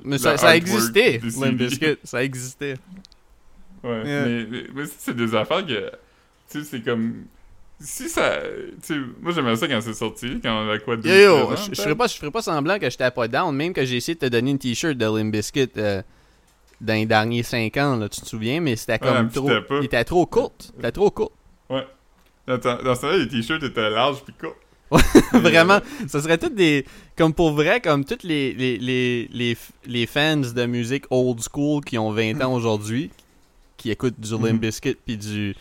mais ça, existait, Limp. Bizkit, ça existait. Ouais, Yeah. mais, mais, c'est des affaires que, tu sais, c'est comme, si ça, tu sais, moi j'aimais ça quand c'est sorti, quand on a quoi, 12, Yo yo, 13 ans, je, ferais pas, je ferais pas semblant que j'étais pas down, même que j'ai essayé de te donner une t-shirt de Limp Bizkit euh, dans les derniers 5 ans, là, tu te souviens, mais c'était Ouais, comme trop. Il était trop court. Il était trop court. Dans, ta- dans ce temps-là, les t-shirts étaient larges pis courts. (laughs) Vraiment, ça serait toutes des. Comme pour vrai, comme toutes les, les, les, les, les fans de musique old school qui ont 20 ans aujourd'hui, qui écoutent du Limp Mhm. Bizkit puis du.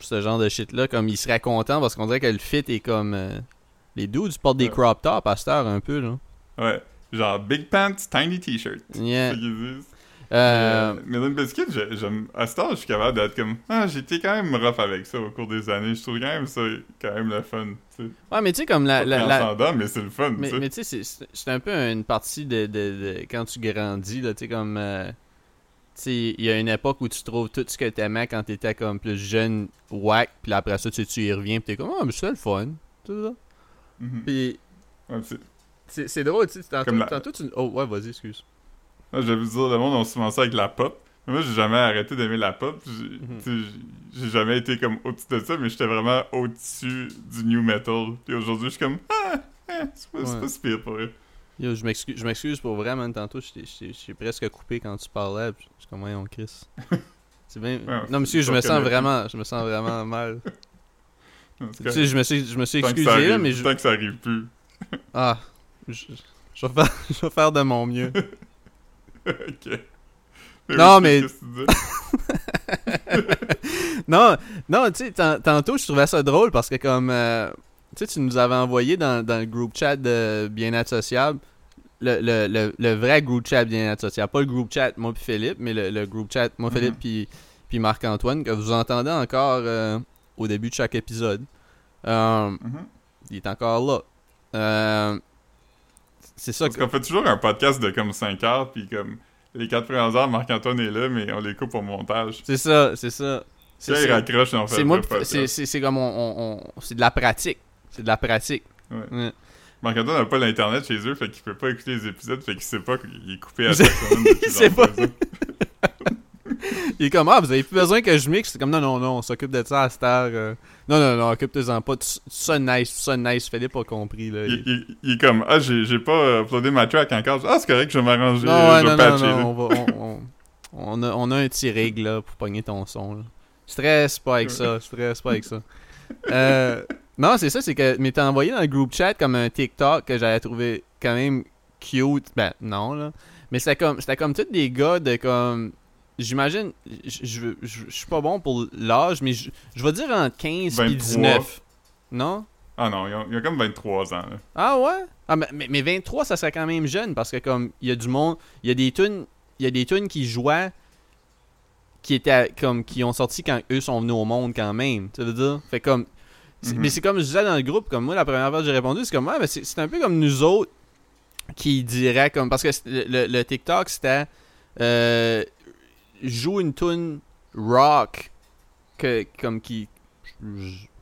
ce genre de shit là, comme ils seraient contents parce qu'on dirait que le fit est comme. euh, les dudes portent des crop tops à cette heure un peu, là. Ouais. genre Big Pants, Tiny T-shirt. Yeah. Euh, Euh, mais Limp Bizkit, j'ai- j'aime. À ce temps, je suis capable d'être comme. Ah, j'étais quand même rough avec ça au cours des années. Je trouve quand même ça quand même le fun. tu sais. Ouais, mais tu sais, comme la. La, mais c'est le fun. mais tu sais. c'est- un peu une partie de, de, de- quand tu grandis, là, tu sais, comme. euh, tu sais, il y a une époque où tu trouves tout ce que t'aimais quand t'étais comme plus jeune, whack, puis après ça, tu, tu y reviens, puis t'es comme, ah, mais c'est le fun. tout ça. Mhm. Puis Ouais, c'est- drôle, tu sais, tantôt, la- tantôt tu. Oh, ouais, vas-y, excuse. Moi, j'avais vu dire, le monde a souvent ça avec la pop. Moi, j'ai jamais arrêté d'aimer la pop. J'ai Mhm. j'ai jamais été comme au-dessus de ça, mais j'étais vraiment au-dessus du new metal. Puis aujourd'hui, je suis comme, ah, ah, c'est pas, c'est Ouais. pas si pire pour eux. Yo, je m'excuse, je m'excuse pour vrai, man. Tantôt, t'ai presque coupé quand tu parlais. puis Je suis comme, on crisse. (laughs) C'est bien. Ouais, non, monsieur, je me sens vraiment, je me sens vraiment mal. (laughs) Tu sais, je me suis, je me suis excusé, là, mais je. Tant que ça arrive plus. Ah. Je, je vais faire, (laughs) je vais faire de mon mieux. Ok. Non, oui, mais- qu'est-ce que tu disais? (laughs) non, non, tu sais, tant- tantôt, je trouvais ça drôle parce que, comme. euh, tu sais, tu nous avais envoyé dans, dans le groupe chat de Bien-être Sociable. Le, le, le, le vrai groupe chat Bien-être Sociable. Pas le groupe chat, moi puis Philippe, mais le, le groupe chat, moi, Mhm. Philippe puis puis Marc-Antoine, que vous entendez encore euh, au début de chaque épisode. Euh, Mhm. il est encore là. Euh, c'est ça Parce qu'on fait toujours un podcast de comme 5 heures, puis comme les 4 premières heures, Marc-Antoine est là, mais on les coupe au montage. C'est ça, c'est ça. C'est il raccroche, on fait C'est comme on, on- on- c'est de la pratique. C'est de la pratique. Ouais. Ouais. Marc-Antoine n'a pas l'internet chez eux, fait qu'il peut pas écouter les épisodes, fait qu'il sait pas qu'il est coupé à chaque semaine. (laughs) Il sait pas. (laughs) Il est comme ah vous avez plus besoin que je mixe. C'est comme non non non on s'occupe de ça à cette heure. euh. Non non non occupe-toi-en pas. Ça nice ça nice. Philippe a compris là. Il, il- il est comme, ah, j'ai pas euh, uploadé ma track encore. Ah, c'est correct, je vais m'arranger, Non, euh, je non, non, patcher. non, là. on, va, on, on- on a, on a un petit rig là pour pogner ton son. Là. Stress pas avec ça, stress pas avec ça. Euh, non, c'est ça, c'est que mais t'as envoyé dans le group chat comme un TikTok que j'avais trouvé quand même cute. Ben non là, mais c'était comme c'était comme tous des gars de comme j'imagine je je suis pas bon pour l'âge mais je vais dire entre 15 et 23. 19. Non? Ah non, il a, il a comme 23 ans. là. ah ouais? Ah, mais, mais, mais 23, ça serait quand même jeune parce que comme il y a du monde, il y a des tunes, il y a des tunes qui jouaient qui étaient comme qui ont sorti quand eux sont venus au monde quand même, tu veux dire? Fait comme Mhm. mais c'est comme je disais dans le groupe comme moi la première fois que j'ai répondu, c'est comme ouais, mais c'est un peu comme nous autres qui diraient comme parce que le- le TikTok c'était euh, joue une tune rock que comme qui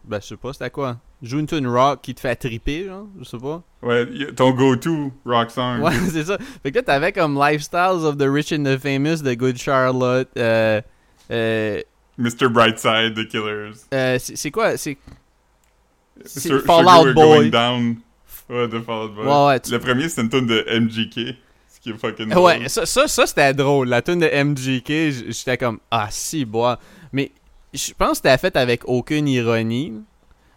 ben je sais pas c'était quoi? Joue une tune rock qui te fait triper genre je sais pas Ouais, ton go-to rock song. Ouais, (laughs) c'est ça. Fait que là, t'avais comme Lifestyles of the Rich and the Famous de Good Charlotte. Euh, euh, Mr. Brightside, The Killers. euh, c'est c'est quoi? C'est c'est Sur- Fall Sugar Out We're Boy. Going Down. Ouais, The Fall Out Boy. Ouais, ouais. tu- Le premier, c'était une tune de MGK. Ce qui est fucking Ouais, ça, ça, ça, c'était drôle. La tune de MGK, j'étais comme Ah, si, bois. Mais je pense que c'était fait avec aucune ironie.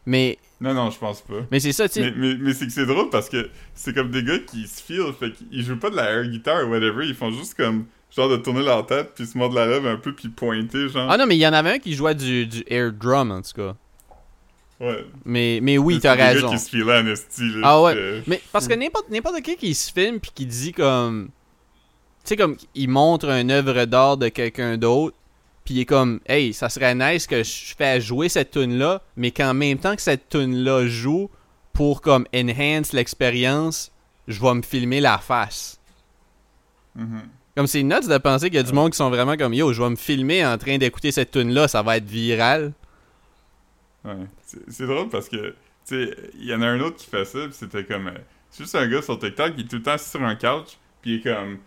Mais, Non, non, je pense pas. mais c'est ça, tu Mais, sais. mais, mais c'est que c'est drôle parce que c'est comme des gars qui se feel, fait qu'ils jouent pas de la air guitar ou whatever, ils font juste comme genre de tourner leur tête puis se mordre la lèvre un peu puis pointer genre. Ah non, mais il y en avait un qui jouait du, du air drum, en tout cas. Ouais. Mais, mais oui, t'as gars raison. qui se filaient en esti là. Ah ouais. Mais parce que n'importe n'importe qui qui se filme puis qui dit comme tu sais comme il montre une œuvre d'art de quelqu'un d'autre puis il est comme hey, ça serait nice que je fais jouer cette tune là, mais qu'en même temps que cette tune là joue pour comme enhance l'expérience, je vais me filmer la face. Mhm. Comme c'est nuts de penser qu'il y a du monde qui sont vraiment comme yo, je vais me filmer en train d'écouter cette tune là, ça va être viral. Ouais. C'est drôle parce que, tu sais, il y en a un autre qui fait ça, pis c'était comme. euh, c'est juste un gars sur TikTok qui est tout le temps sur un couch, puis il est comme.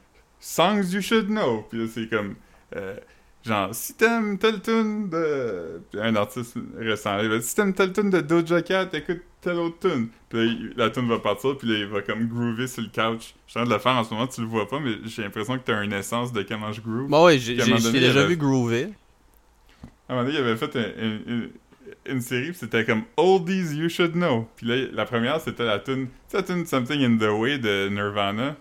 Songs you should know. Puis là, c'est comme. euh, genre, si t'aimes telle tune de. Puis un artiste récent, il va dire, si t'aimes telle tune de Doja Cat, écoute telle autre tune. Puis là, la tune va partir, puis là, il va comme groover sur le couch. Je suis en train de le faire en ce moment, tu le vois pas, mais j'ai l'impression que t'as une essence de comment je groove. Bon ouais, j'ai déjà avait- vu groover. À un moment donné, il avait fait un- une série, pis c'était comme Oldies You Should Know. Puis là, la première, c'était la tune, la tune Something in the Way de Nirvana.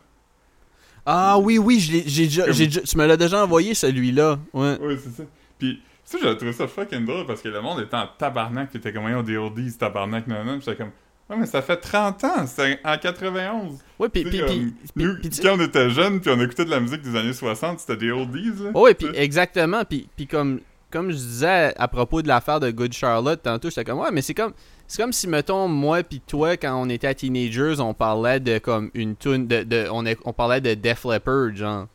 Ah oui oui, je l'ai- j'ai déjà Comme- tu me l'as déjà envoyé celui-là. Ouais. Oui, c'est ça. Puis ça, j'ai trouvé ça fucking drôle parce que le monde était en tabarnak, pis était comme, voyons, des oldies, tabarnak, non, non. Pis j'étais comme, Ouais, mais ça fait 30 ans, c'était en 91. Ouais, puis, puis, puis, puis- nous, puis quand on était jeunes, puis on écoutait de la musique des années 60, c'était des oldies, là. Ouais, puis exactement. Puis, puis comme, comme je disais à propos de l'affaire de Good Charlotte tantôt, j'étais comme, ouais, mais c'est comme, c'est comme si, mettons, moi puis toi, quand on était teenagers, on parlait de comme une tune de, de on, est- on parlait de Def Leppard, genre.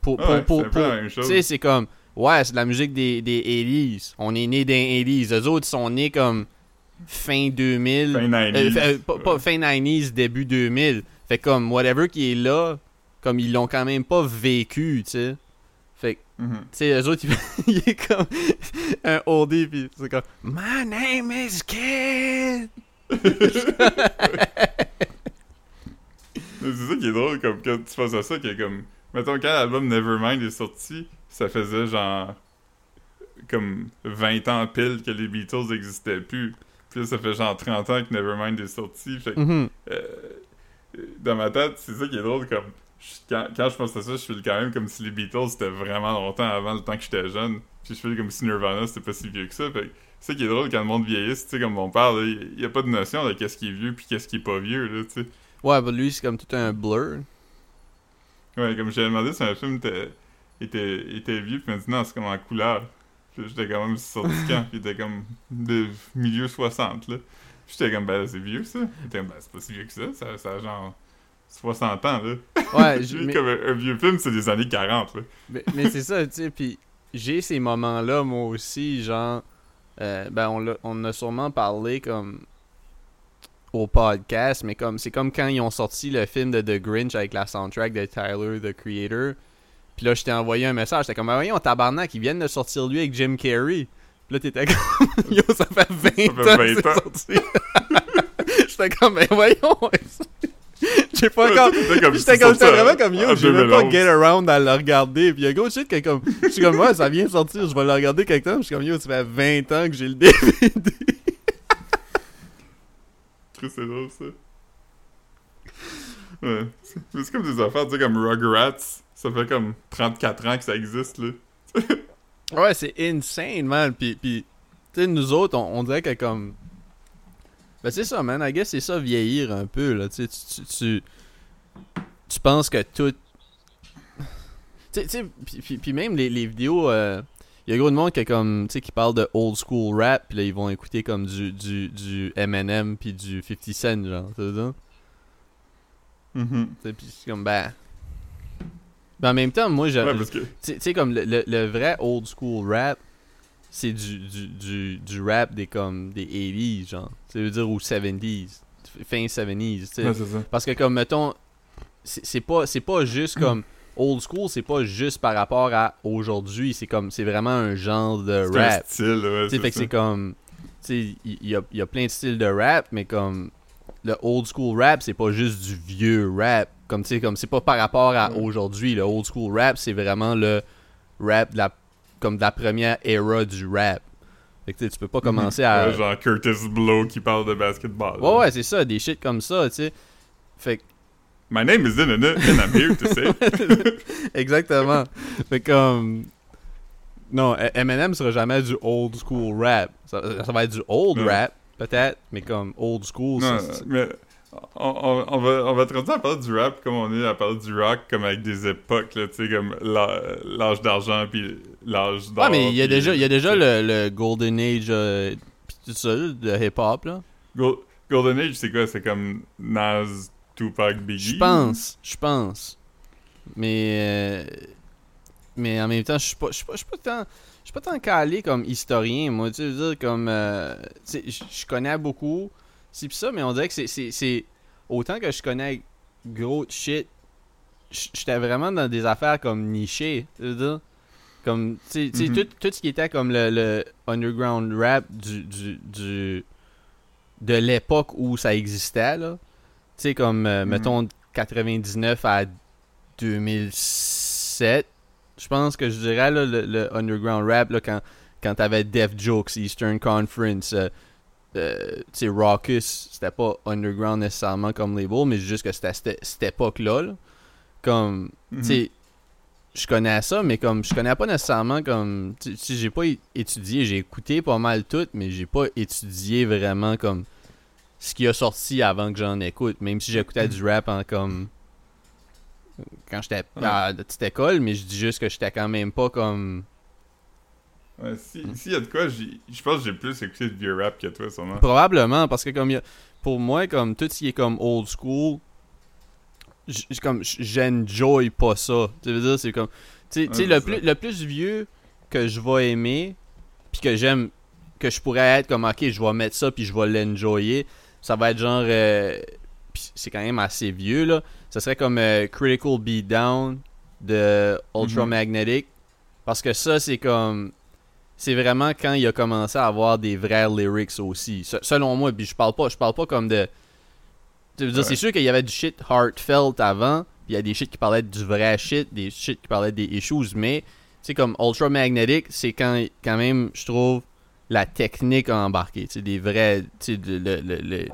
Pour, Ah ouais, pour, pour, pour- tu sais, c'est comme, ouais, c'est de la musique des, des 80s. On est né des 80s. Eux autres sont nés comme fin 2000. Fin 90s. Euh, euh, pas, pas fin 90s, début 2000. Fait comme, whatever qui est là, comme ils l'ont quand même pas vécu, tu sais. Fait que, Mhm. tu sais, eux autres, (laughs) il, est comme (laughs) un oldie, pis c'est comme My name is Kid! C'est ça qui est drôle, comme quand tu penses à ça, que comme... Mettons, quand l'album Nevermind est sorti, ça faisait genre... Comme 20 ans pile que les Beatles n'existaient plus. Puis là, ça fait genre 30 ans que Nevermind est sorti. Fait que, Mhm. euh, dans ma tête, c'est ça qui est drôle, comme... Quand, quand je pense à ça, je file quand même comme si les Beatles c'était vraiment longtemps avant le temps que j'étais jeune. Puis je file comme si Nirvana c'était pas si vieux que ça. Fait que c'est ça qui est drôle quand le monde vieillisse, tu sais, comme mon père, il y a pas de notion de qu'est-ce qui est vieux puis qu'est-ce qui est pas vieux, là, tu sais. Ouais, bah lui, c'est comme tout un blur. Ouais, comme j'ai demandé si un film était, était, était vieux, puis il m'a dit non, c'est comme en couleur. J'étais quand même sorti quand, (laughs) puis il était comme de milieu 60, là. J'étais comme, ben c'est vieux ça. Il était comme, ben c'est pas si vieux que ça, ça, ça genre 60 ans, là. Ouais, (laughs) j- Lui, mais, comme un, un vieux film, c'est des années 40, là. mais, mais c'est ça, tu sais, pis j'ai ces moments-là, moi aussi, genre, euh, ben on, l'a- on a sûrement parlé comme au podcast, mais comme c'est comme quand ils ont sorti le film de The Grinch avec la soundtrack de Tyler, the Creator. Puis là, je t'ai envoyé un message, j'étais comme, ben voyons, tabarnak, ils viennent de sortir lui avec Jim Carrey. Puis là, t'étais comme, (laughs) yo, ça fait 20 fait ans 20 que c'est ans. (laughs) j'étais comme, ben voyons, (laughs) j'ai pas encore... J'étais comme, ça, vraiment en- comme yo, vais même pas 2011. get around à le regarder. Puis il y a gros shit que comme. Je suis comme, ouais, ça vient sortir, je vais le regarder quelque temps. Je suis comme, yo, ça fait 20 ans que j'ai le DVD. (laughs) C'est drôle, ça. Ouais. C'est c'est comme des affaires, tu sais, comme Rugrats. Ça fait comme 34 ans que ça existe, là. (laughs) ouais, c'est insane, man. Puis, puis tu sais, nous autres, on, on dirait que comme. Ben, c'est ça, man. I guess c'est ça, vieillir un peu, là. Tu tu, tu, tu, penses que tout. (sighs) Tu sais, puis- même les, les vidéos. euh, Il y a gros de monde qui, est comme, tu sais, qui parle de old school rap, puis là, ils vont écouter comme du, du, du Eminem, puis du 50 Cent, genre, tu sais. Tu sais, Puis c'est comme, ben. Ben, en même temps, moi, je. Ouais, que. Tu sais- tu sais, comme le, le- le vrai old school rap, c'est du, du, du, du rap des comme des 80s, genre. Ça veut dire ou 70s. Fin 70s, tu sais. Ouais, ça. Parce que, comme, mettons, c'est pas, c'est pas juste comme. Old school, c'est pas juste par rapport à aujourd'hui. C'est comme. C'est vraiment un genre de C'est un rap. style, ouais. Fait que c'est comme. Tu sais, il y, a, y a plein de styles de rap, mais comme. Le old school rap, c'est pas juste du vieux rap. Comme, tu sais, comme c'est pas par rapport à aujourd'hui. Le old school rap, c'est vraiment le rap de la. Comme de la première era du rap. Fait que tu peux pas commencer à. Ouais, genre Curtis Blow qui parle de basketball. Ouais, ouais, c'est ça, des shit comme ça, tu sais. Fait que My name is Inanna, and I'm here to say. Exactement. fait comme. Non, Eminem sera jamais du old school rap. Ça, ça va être du old Non. rap, peut-être, mais comme old school, non, ça- mais on, va, on va te à parler du rap comme on est à parler du rock, comme avec des époques, là, tu sais, comme l'âge d'argent puis l'âge d'or. Ouais, mais il y a déjà, il y a déjà le, le Golden Age euh, pis tout ça, de hip-hop, là. Gol- Golden Age, c'est quoi? C'est comme Nas, Tupac, Biggie? Je pense, je pense. Mais. euh, mais en même temps, je suis pas, suis pas, tant. Je suis pas tant calé comme historien, moi. Tu veux dire, comme. euh, je connais beaucoup. C'est pis ça, mais on dirait que c'est- Autant que je connais gros shit, j'étais vraiment dans des affaires comme nichées. Tu veux dire? Comme. Tu sais- Mhm. tout, tout ce qui était comme le, le underground rap du. du, du de l'époque où ça existait, là. Tu sais, comme, euh, Mhm. mettons, 99 à 2007, je pense que je dirais, là, le, le underground rap, là, quand, quand t'avais Def Jokes, Eastern Conference, euh, euh, tu sais, Raucus, c'était pas underground nécessairement comme label, mais juste que c'était cette, époque-là, là. Comme, Mhm. tu sais, je connais ça, mais comme, je connais pas nécessairement comme, sais, j'ai pas étudié, j'ai écouté pas mal tout, mais j'ai pas étudié vraiment comme ce qui a sorti avant que j'en écoute. Même si j'écoutais du rap en comme. Quand j'étais à la petite école, mais je dis juste que j'étais quand même pas comme. Ouais, si, s'il y a de quoi, je pense que j'ai plus écouté de vieux rap que toi, sûrement. Probablement, parce que comme il y a- pour moi, comme tout ce qui est comme old school, comme j'enjoy pas ça. Tu veux dire, c'est comme. Tu sais- Ouais, le, plus, le plus vieux que je vais aimer, puis que j'aime, que je pourrais être comme, ok, je vais mettre ça, puis je vais l'enjoyer, ça va être genre. euh, c'est quand même assez vieux, là. Ça serait comme euh, Critical Beatdown de Ultra Mhm. Magnetic. Parce que ça, c'est comme. C'est vraiment quand il a commencé à avoir des vrais lyrics aussi. Se- selon moi, puis je parle pas, je parle pas comme de. Ouais. c'est sûr qu'il y avait du shit heartfelt avant, puis il y a des shit qui parlaient du vrai shit, des shit qui parlaient des issues, mais sais, comme Ultra Magnetic, c'est quand, quand même, je trouve, la technique a embarqué. Tu sais, des vrais. Tu sais, le, le, le,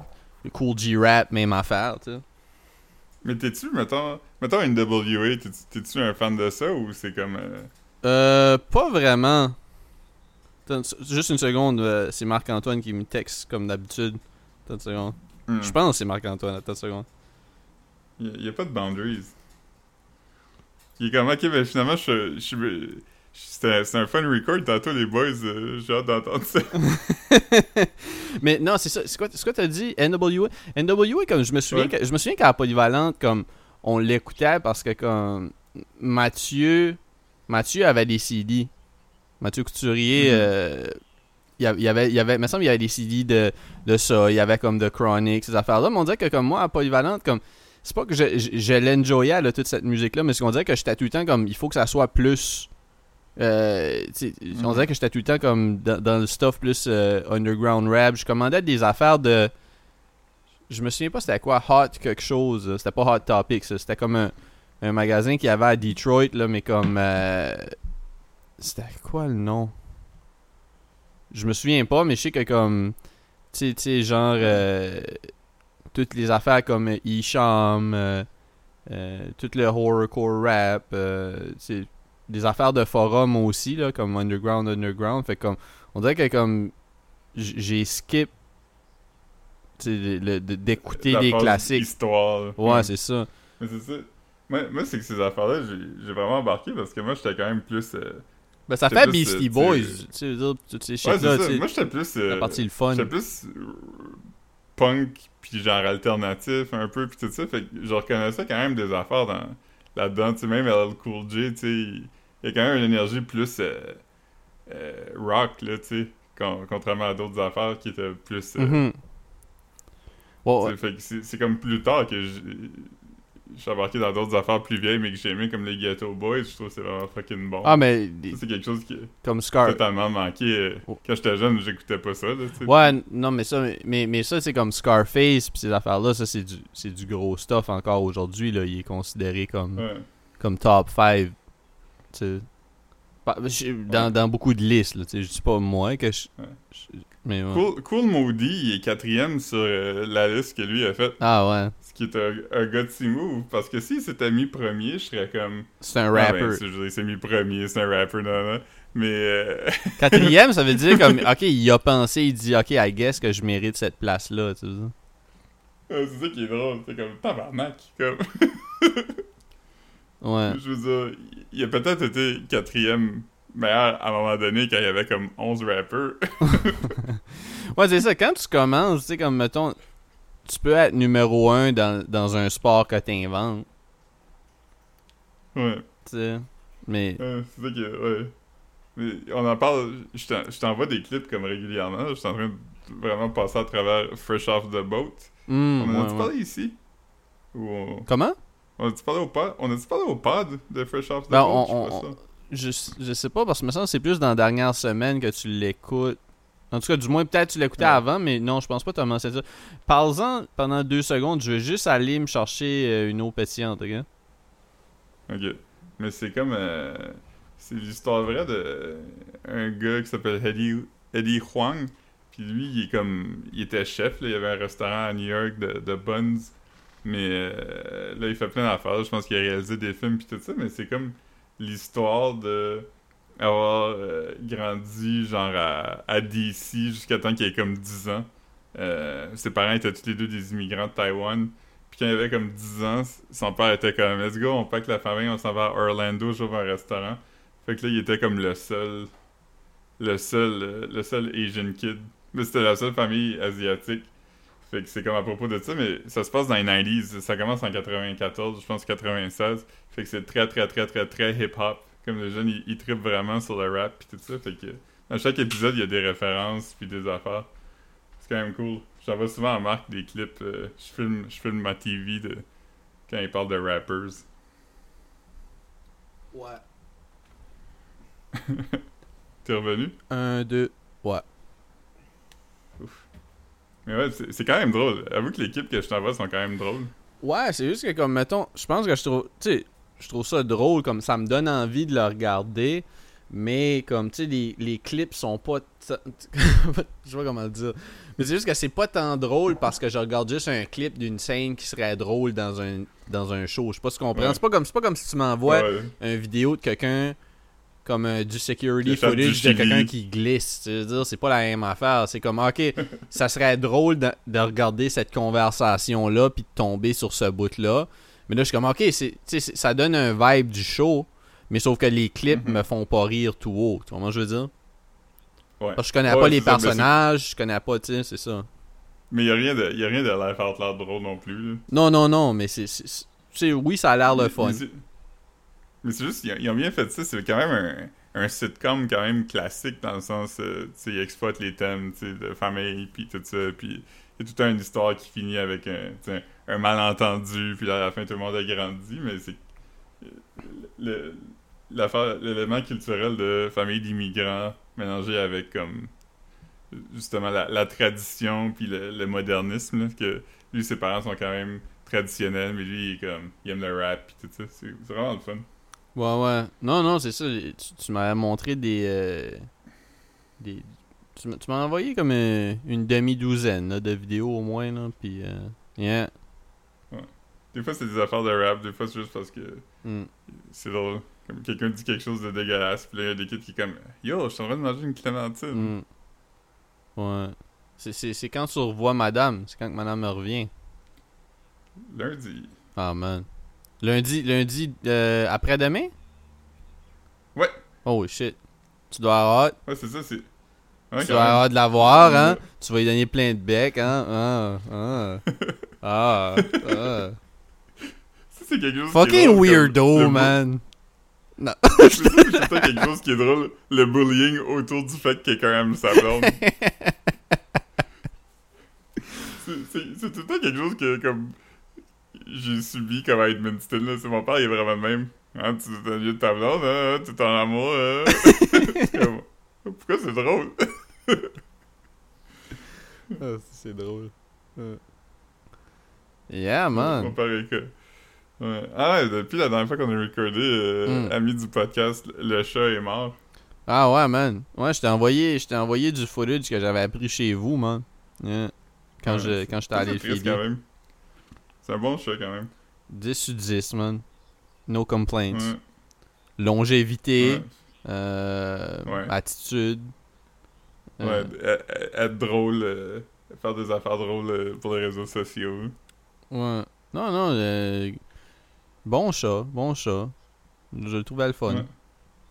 cool G-rap, même affaire, tu sais. Mais t'es-tu, mettons, mettons NWA, t'es-tu un fan de ça ou c'est comme. euh, Euh, pas vraiment. Juste une seconde, euh, c'est Marc-Antoine qui me texte comme d'habitude. Attends une seconde. hmm, Je pense que c'est Marc-Antoine, attends une seconde. Il y, a pas de boundaries. Il est comme, ok, ben finalement, je. C'était un fun record tantôt, les boys. euh, J'ai hâte d'entendre ça. (laughs) Mais non, c'est ça. C'est quoi, quoi t'as dit? NWA? NWA, comme je me souviens, Ouais. que, je me souviens qu'à la Polyvalente, comme on l'écoutait parce que comme Mathieu, Mathieu avait des CD. Mathieu Couturier, Mhm. euh, il y avait, il y il il me semble qu'il y avait des CD de, de ça. Il y avait comme de Chronic, ces affaires-là. Mais on dirait que comme moi, à Polyvalente, comme c'est pas que je, je, je l'enjoyais, là, toute cette musique-là, mais c'est qu'on dirait que j'étais tout le temps comme il faut que ça soit plus. euh, On Mhm. dirait que j'étais tout le temps comme dans, dans le stuff plus euh, underground rap. Je commandais des affaires de. Je me souviens pas c'était quoi, Hot quelque chose. C'était pas Hot Topics. ça. C'était comme un, un magasin qu'il y avait à Detroit, là, mais comme. euh, C'était quoi le nom? Je me souviens pas, mais je sais que comme. Tu sais- genre. euh, toutes les affaires comme euh, Isham, euh, euh, tout le horrorcore rap, euh, sais, des affaires de forum aussi, là, comme Underground, Underground. Fait comme, on dirait que comme j'ai skip d'écouter des classiques. Histoire. Ouais, c'est ça. Mais c'est ça. Moi, moi c'est que ces affaires-là, j'ai j'ai vraiment embarqué parce que moi, j'étais quand même plus. euh, Ben, ça fait Beastie euh, Boys, tu sais, toutes ces Moi, j'étais plus. la euh, partie le fun. J'étais plus euh, punk, puis genre alternatif un peu, puis tout ça. Fait que je reconnaissais quand même des affaires dans, là-dedans. Tu sais, même LL Cool J, tu sais, il y a quand même une énergie plus rock, là, tu sais, con- contrairement à d'autres affaires qui étaient plus... Mhm. Ouais, Fait que c'est c'est comme plus tard que je suis embarqué dans d'autres affaires plus vieilles, mais que j'ai aimé, comme les Ghetto Boys. Je trouve que c'est vraiment fucking bon. Ah, mais Ça, c'est quelque chose qui comme Scar. totalement manqué. euh, Oh. Quand j'étais jeune, j'écoutais pas ça, là. Ouais, non, mais ça, mais, mais ça, c'est comme Scarface, pis ces affaires-là, ça, c'est du, c'est du gros stuff encore aujourd'hui, là. Il est considéré comme, Ouais. comme top 5. Tu sais. Pas- je- Dans, Ouais. dans beaucoup de listes, là. Je dis pas moi que je. Ouais. je- mais ouais. Cool, cool Maudit, il est quatrième sur euh, la liste que lui a faite. Ah ouais. Ce qui est un, un gutsy move. Parce que s'il s'était mis premier, je serais comme. C'est un Ah ben, rapper. c'est- il s'est mis premier, c'est un rapper, non, non. Mais. euh, (laughs) Quatrième, ça veut dire comme, ok, il a pensé, il dit, ok, I guess que je mérite cette place-là, tu sais. c'est ça qui est drôle. C'est comme tabarnak. Comme. Ouais. (laughs) Je veux dire, il a peut-être été quatrième meilleur à un moment donné quand il y avait comme 11 rappers. (laughs) (laughs) Ouais, c'est ça. Quand tu commences, tu sais, comme, mettons, tu peux être numéro un dans, dans un sport que t'inventes, ouais. tu sais. Mais, Ouais, c'est ça qui est. Ouais. Mais on en parle. Je t'en- je t'envoie des clips comme régulièrement. Je suis en train de vraiment passer à travers Fresh Off the Boat. hmm, on en ouais, a-tu ouais. parlé ici? Ou on, Comment? on a-tu parlé au pod On a-tu parlé au pod de Fresh Off the Ben, Boat? on- on-. Je, je sais pas, parce que me semble que c'est plus dans la dernière semaine que tu l'écoutes. En tout cas, du moins, peut-être tu l'écoutais Ouais. avant, mais non, je pense pas que tu as mentionné ça. Parle-en pendant deux secondes, je vais juste aller me chercher euh, une eau pétillante, ok? Ok. Mais c'est comme. euh, c'est l'histoire vraie de un gars qui s'appelle Eddie, Eddie Huang. Puis lui, il est comme. Il était chef, là. Il y avait un restaurant à New York de, de buns. Mais euh, là, il fait plein d'affaires. Je pense qu'il a réalisé des films puis tout ça. Mais c'est comme l'histoire de avoir euh, grandi genre à, à DC jusqu'à temps qu'il ait comme 10 ans. euh, ses parents étaient tous les deux des immigrants de Taïwan. Puis quand il avait comme 10 ans, son père était comme Let's go, on pack la famille, on s'en va à Orlando, j'ouvre un restaurant. Fait que là, il était comme le seul. Le seul. euh, Le seul Asian kid. Mais c'était la seule famille asiatique. Fait que c'est comme à propos de ça, mais ça se passe dans les 90s. Ça commence en 94, je pense 96. Fait que c'est très, très, très, très, très hip-hop. Comme les jeunes, ils, ils trippent vraiment sur le rap puis tout ça. Fait que dans chaque épisode, il y a des références puis des affaires. C'est quand même cool. J'en vois souvent en marque des clips. euh, je, filme, je filme ma TV de, quand ils parlent de rappers. Ouais. (laughs) T'es revenu? Un, deux. Ouais. Mais ouais, c'est quand même drôle. Avoue que les clips que je t'envoie sont quand même drôles. Ouais, c'est juste que comme mettons, je pense que je trouve, tu sais, je trouve ça drôle, comme ça me donne envie de le regarder, mais comme tu sais, les, les clips sont pas, (laughs) je sais pas comment le dire, mais c'est juste que c'est pas tant drôle parce que je regarde juste un clip d'une scène qui serait drôle dans un dans un show. Je sais pas si tu comprends. Ouais. C'est pas comme c'est pas comme si tu m'envoies Ouais. une vidéo de quelqu'un comme euh, du security footage de quelqu'un qui glisse. Tu veux dire, c'est pas la même affaire. C'est comme, ok, (laughs) ça serait drôle de, de regarder cette conversation-là puis de tomber sur ce bout-là. Mais là, je suis comme, ok, c'est, ça donne un vibe du show, mais sauf que les clips Mhm. me font pas rire tout haut. Tu vois que je veux dire? Ouais. Parce que je connais Ouais, pas les ça, personnages, je connais pas, tu sais, c'est ça. Mais y a rien de, y a rien de loud drôle non plus. là. Non, non, non, mais c'est. oui, ça a l'air le fun. Mais mais c'est juste, ils ont, bien fait ça. C'est quand même un, un sitcom quand même classique dans le sens, euh, tu sais, ils exploitent les thèmes, de famille, puis tout ça, puis il y a toute une histoire qui finit avec un, malentendu, puis à la fin, tout le monde a grandi, mais c'est... L'élément culturel de famille d'immigrants mélangé avec, comme, justement, la, tradition, puis le, modernisme, que lui, ses parents sont quand même traditionnels, mais lui, il, comme, il aime le rap, puis tout ça. C'est vraiment le fun. Ouais, ouais. Non, non, c'est ça. Tu, tu m'avais montré des. euh, des tu m'as tu m'as envoyé comme euh, une demi-douzaine de vidéos au moins. Là, puis, euh, yeah. Des fois, c'est des affaires de rap, des fois, c'est juste parce que Mm. c'est drôle. Comme quelqu'un dit quelque chose de dégueulasse, puis là, il y a des kids qui comme Yo, je suis en train de manger une clémentine. Mm. Ouais. C'est- C'est c'est quand tu revois madame. C'est quand que madame me revient. Lundi. Ah, man. Lundi, lundi euh, après-demain? Ouais. Oh shit. Tu dois avoir, Ouais, c'est ça, c'est. Ouais, tu même. avoir de la voir, hein? Tu vas lui donner plein de becs, hein? Ah, ah. (laughs) Ah, ah. Ça, c'est quelque chose. qui est Fucking comme weirdo, bu- man. Non. (laughs) C'est ça, c'est quelque chose qui est drôle. Le bullying autour du fait que quelqu'un aime sa blonde. C'est- tout le temps quelque chose que, comme. J'ai subi comme à Edmundston, là. C'est mon père, il est vraiment le même. Hein, tu t'ennuies de ta blonde, hein, tu es en amour, hein. (laughs) Pourquoi c'est drôle? Ah, c'est drôle. Yeah, Mon man. père est que- Ouais. Ah ouais, depuis la dernière fois qu'on a recordé, euh, Mm. ami du podcast, le chat est mort. Ah ouais, man. Ouais, je t'ai envoyé, je envoyé du footage que j'avais appris chez vous, man. Yeah. Quand Ouais, je quand j'étais allé filer. quand même. C'est un bon chat quand même. 10 sur 10, man. No complaints. Ouais. Longévité, Ouais. euh, Ouais. attitude. Ouais, euh, e- e- être drôle, euh, faire des affaires drôles pour les réseaux sociaux. ouais. Non, non, bon chat, bon chat. Je le trouvais le fun. Ouais.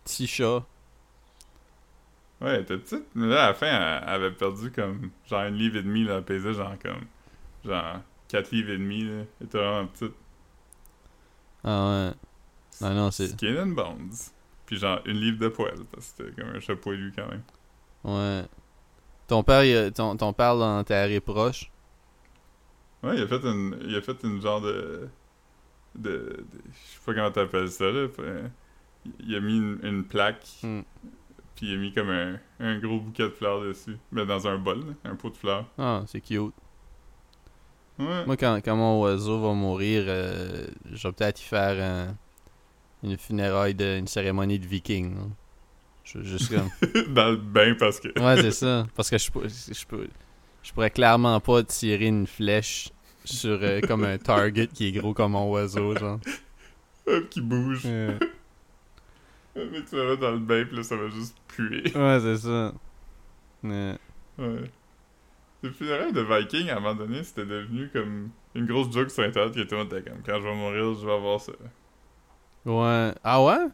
Petit chat. Ouais, elle était petite, mais là, à la fin, elle, avait perdu comme genre une livre et demi, là, elle pesait genre comme genre 4 livres et demi, là. Elle était vraiment petite. Ah ouais. Ah non, c'est. Skin and bones. Puis genre une livre de poil, parce que c'était comme un chat poilu quand même. Ouais. Ton père, il a- ton, ton père l'enterré proche. Ouais, il a fait une, il a fait une genre de, de, de- je sais pas comment t'appelles ça là. Il a mis une, une plaque, Hmm. puis il a mis comme un, un gros bouquet de fleurs dessus, mais dans un bol, là, un pot de fleurs. Ah, c'est cute. Ouais. Moi, quand, quand mon oiseau va mourir, euh, je vais peut-être y faire un- une funéraille, de, une cérémonie de viking. Je juste comme. (laughs) dans le bain parce que. Ouais, c'est ça. Parce que je, peux- je, peux, je pourrais clairement pas tirer une flèche sur euh, comme un target qui est gros comme mon oiseau, genre. qui bouge. Ouais, Mais tu vas dans le bain, puis là, ça va juste puer. Ouais, c'est ça. Ouais. Ouais. Les funérailles de Viking, à un moment donné, c'était devenu comme une grosse joke sur Internet qui était comme quand je vais mourir, je vais avoir ça. Ouais. Ah ouais?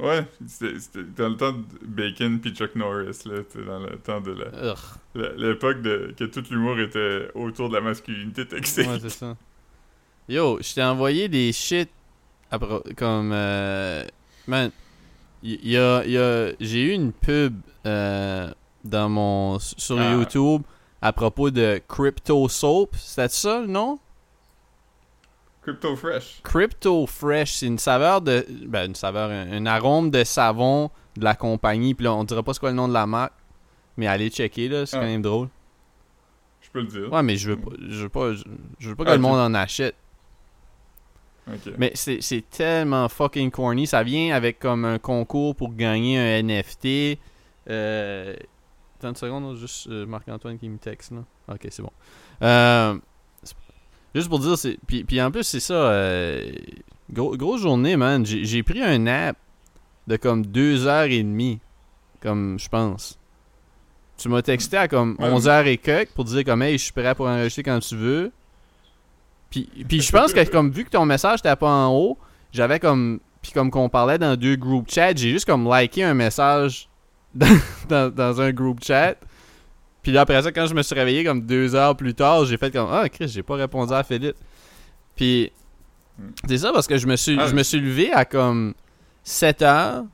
Ouais, c'était dans le temps de Bacon puis Chuck Norris, là, c'était dans le temps de la- l'époque de que tout l'humour était autour de la masculinité toxique. Ouais, c'est ça. Yo, je t'ai envoyé des shit pro- comme euh, man, y, y a, y a j'ai eu une pub euh, dans mon sur Ah. YouTube à propos de Crypto Soap, c'était ça le nom? Crypto Fresh. Crypto Fresh, c'est une saveur de ben une saveur un, un arôme de savon de la compagnie, puis là on dira pas c'est quoi le nom de la marque, mais allez checker là, c'est Ah. quand même drôle. Je peux le dire. Ouais, mais je veux pas je veux pas je, veux pas que Ah, le monde en achète. Mais c'est c'est tellement fucking corny. Ça vient avec comme un concours pour gagner un NFT. Euh... Attends une seconde, juste euh, Marc-Antoine qui me texte là. Ok, c'est bon. Euh, Juste pour dire, c'est. Puis, puis en plus, c'est ça. euh, gros- grosse journée, man. J'ai j'ai pris un nap de comme deux heures et demie. Comme je pense. Tu m'as texté à comme Ouais. 11h et quelques pour dire comme hey, je suis prêt pour enregistrer quand tu veux. Puis, puis je pense que comme vu que ton message n'était pas en haut, j'avais comme puis comme qu'on parlait dans deux group chats, j'ai juste comme liké un message dans, un group chat. Puis là après ça quand je me suis réveillé comme deux heures plus tard, j'ai fait comme ah Chris, j'ai pas répondu à Philippe. Puis c'est ça parce que je me suis Ah. je me suis levé à comme 7 heures.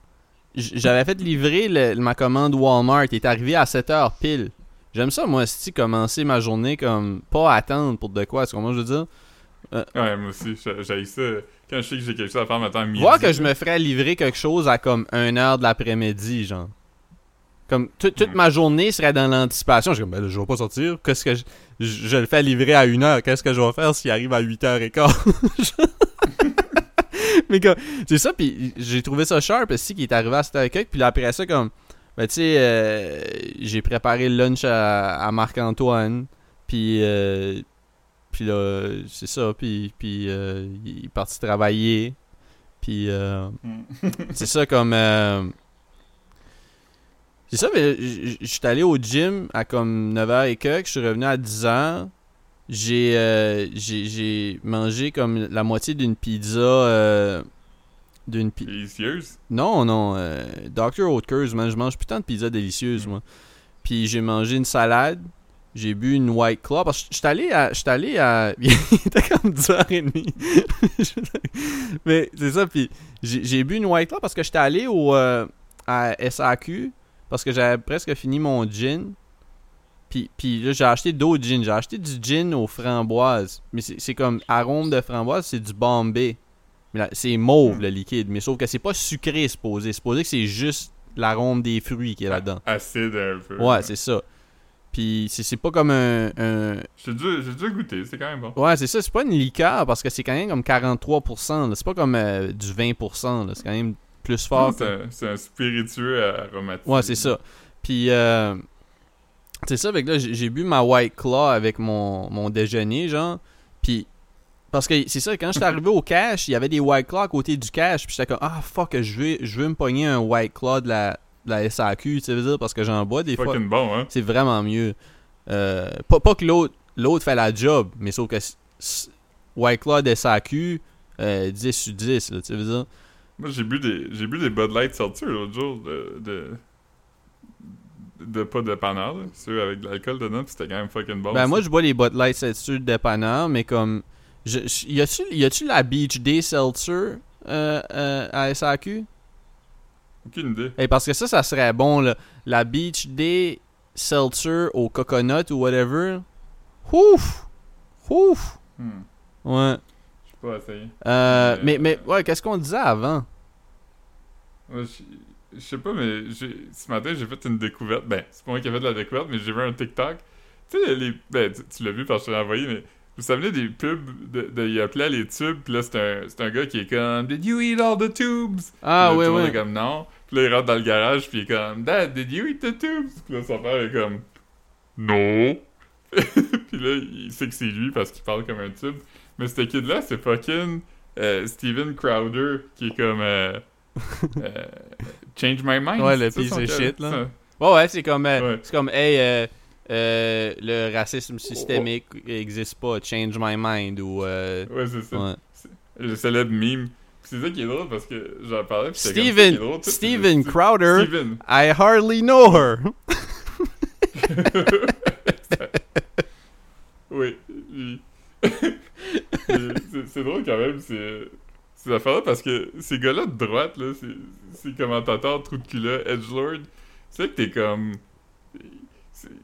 J'avais fait livrer le- ma commande Walmart, il est arrivé à 7 heures pile. J'aime ça moi si commencer ma journée comme pas attendre pour de quoi, c'est comment je veux dire? Ouais, moi aussi, j'a- j'haïs ça. Quand je sais que j'ai quelque chose à faire maintenant midi. Voir que je me ferais livrer quelque chose à comme 1 heure de l'après-midi, genre. Comme tout- toute Mm. ma journée serait dans l'anticipation. Je suis comme, ben, je vais pas sortir. Qu'est-ce que je, je, je le fais livrer à 1 heure? Qu'est-ce que je vais faire s'il arrive à 8h15? (laughs) Mais comme, c'est ça, puis j'ai trouvé ça sharp aussi qui est arrivé à 7h15. Puis là, après ça, comme, ben, tu sais, euh, j'ai préparé le lunch à, à Marc-Antoine. Puis, euh, puis là, c'est ça. Puis, puis euh, il est parti travailler. Puis, euh, Hmm. c'est ça comme. C'est ça, mais je suis allé au gym à comme 9h et quelques. Je suis revenu à 10h. J'ai euh, j'ai mangé comme la moitié d'une pizza. euh, d'une pi- Délicieuse? Non, non. euh, Dr. Oetker's, man. Je mange putain de pizza délicieuse, Mm. moi. Puis j'ai mangé une salade. J'ai bu une White Claw. Parce que j'étais allé à. J'étais allé à. (laughs) Il était comme 10h30. (laughs) Mais c'est ça. Puis j'ai j'ai bu une White Claw parce que j'étais allé au. euh, à SAQ. Parce que j'avais presque fini mon gin. Puis, puis là, j'ai acheté d'autres gins. J'ai acheté du gin aux framboises. Mais c'est c'est comme arôme de framboise, c'est du Bombay. Mais c'est mauve Hmm. le liquide. Mais sauf que c'est pas sucré, supposé. Supposé que c'est juste l'arôme des fruits qui est là-dedans. Acide un peu. Ouais, c'est ça. Puis c'est c'est pas comme un. un- J'ai déjà, déjà goûté, c'est quand même bon. Ouais, c'est ça. C'est pas une liqueur parce que c'est quand même comme 43%. là. C'est pas comme euh, du 20%. là. C'est quand même plus fort. C'est un, c'est un spiritueux aromatique. Ouais, c'est ça. Puis, euh, c'est ça, avec là, j'ai bu ma White Claw avec mon, mon déjeuner, genre. Puis, parce que c'est ça, quand j'étais arrivé au cash, il y avait des White Claw à côté du cash. Puis j'étais comme, ah fuck, je veux, je veux me pogner un White Claw de la, de la SAQ, tu sais, veux dire, parce que j'en bois des fois. Bon, hein. C'est vraiment mieux. Euh, pas, pas que l'autre l'autre fait la job, mais sauf que White Claw de SAQ, euh, 10 sur 10, là, tu veux dire. Moi, j'ai bu des, j'ai bu des Bud Light Seltzer l'autre jour de, de, de pas de panard, là. Ceux avec de l'alcool dedans, c'était quand même fucking bon. Ben moi je bois les Bud Light Seltzer de dépanneur, mais comme je, je- y a-tu y a-tu la Beach Day Seltzer euh, euh, à SAQ Aucune idée. Eh, parce que ça ça serait bon là. La Beach Day Seltzer au coconut ou whatever. Ouf. Ouf. Hmm. Ouais. Euh, mais Mais, mais ouais, qu'est-ce qu'on disait avant? Ouais, je, sais pas, mais ce matin, j'ai fait une découverte. Ben, c'est pas moi qui ai fait de la découverte, mais j'ai vu un TikTok. Tu sais, les. Ben, tu, tu l'as vu parce que je te l'ai envoyé, mais. Vous savez des pubs de, de il appelait les tubes, puis là c'est un, c'est un gars qui est comme Did you eat all the tubes? Ah Puis là, ouais ouais. est comme non. Puis là il rentre dans le garage, puis il est comme Dad, did you eat the tubes? Puis là son père est comme Non. (laughs) puis là il sait que c'est lui parce qu'il parle comme un tube. Mais ce kid là, c'est fucking euh, Steven Crowder qui est comme euh, (laughs) euh, Change My Mind. Ouais, le piece of shit, là. ça. Ouais ouais, c'est comme Ouais. c'est comme hey le racisme systémique existe pas, change my mind ou. Ouais, c'est ça. ouais. Le célèbre meme. C'est ça qui est drôle parce que j'en parlais. puis comme, Steven, c'est drôle, Steven Crowder, Steven. I hardly know her. (laughs) (laughs) oui. lui. C'est- drôle quand même, c'est. Ces affaires-là, parce que ces gars-là de droite, là, ces, ces commentateurs trou de cul-là, Edgelord, c'est que t'es comme.